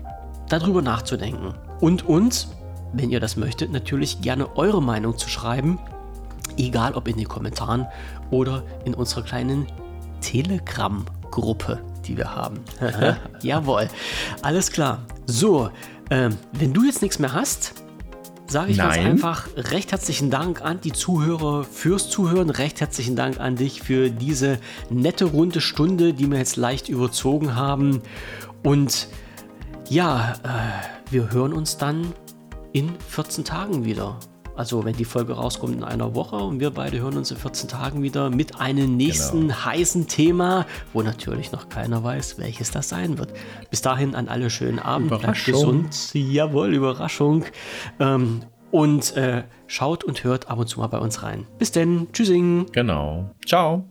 darüber nachzudenken. Und uns, wenn ihr das möchtet, natürlich gerne eure Meinung zu schreiben. Egal ob in den Kommentaren oder in unserer kleinen Telegram-Gruppe, die wir haben. <laughs> Jawohl, alles klar. So, ähm, wenn du jetzt nichts mehr hast, sage ich Nein. ganz einfach recht herzlichen Dank an die Zuhörer fürs Zuhören. Recht herzlichen Dank an dich für diese nette runde Stunde, die wir jetzt leicht überzogen haben. Und ja, äh, wir hören uns dann in 14 Tagen wieder. Also wenn die Folge rauskommt in einer Woche und wir beide hören uns in 14 Tagen wieder mit einem nächsten genau. heißen Thema, wo natürlich noch keiner weiß, welches das sein wird. Bis dahin an alle schönen Abend, bleibt gesund. Jawohl, Überraschung. Ähm, und äh, schaut und hört ab und zu mal bei uns rein. Bis denn, tschüssing. Genau. Ciao.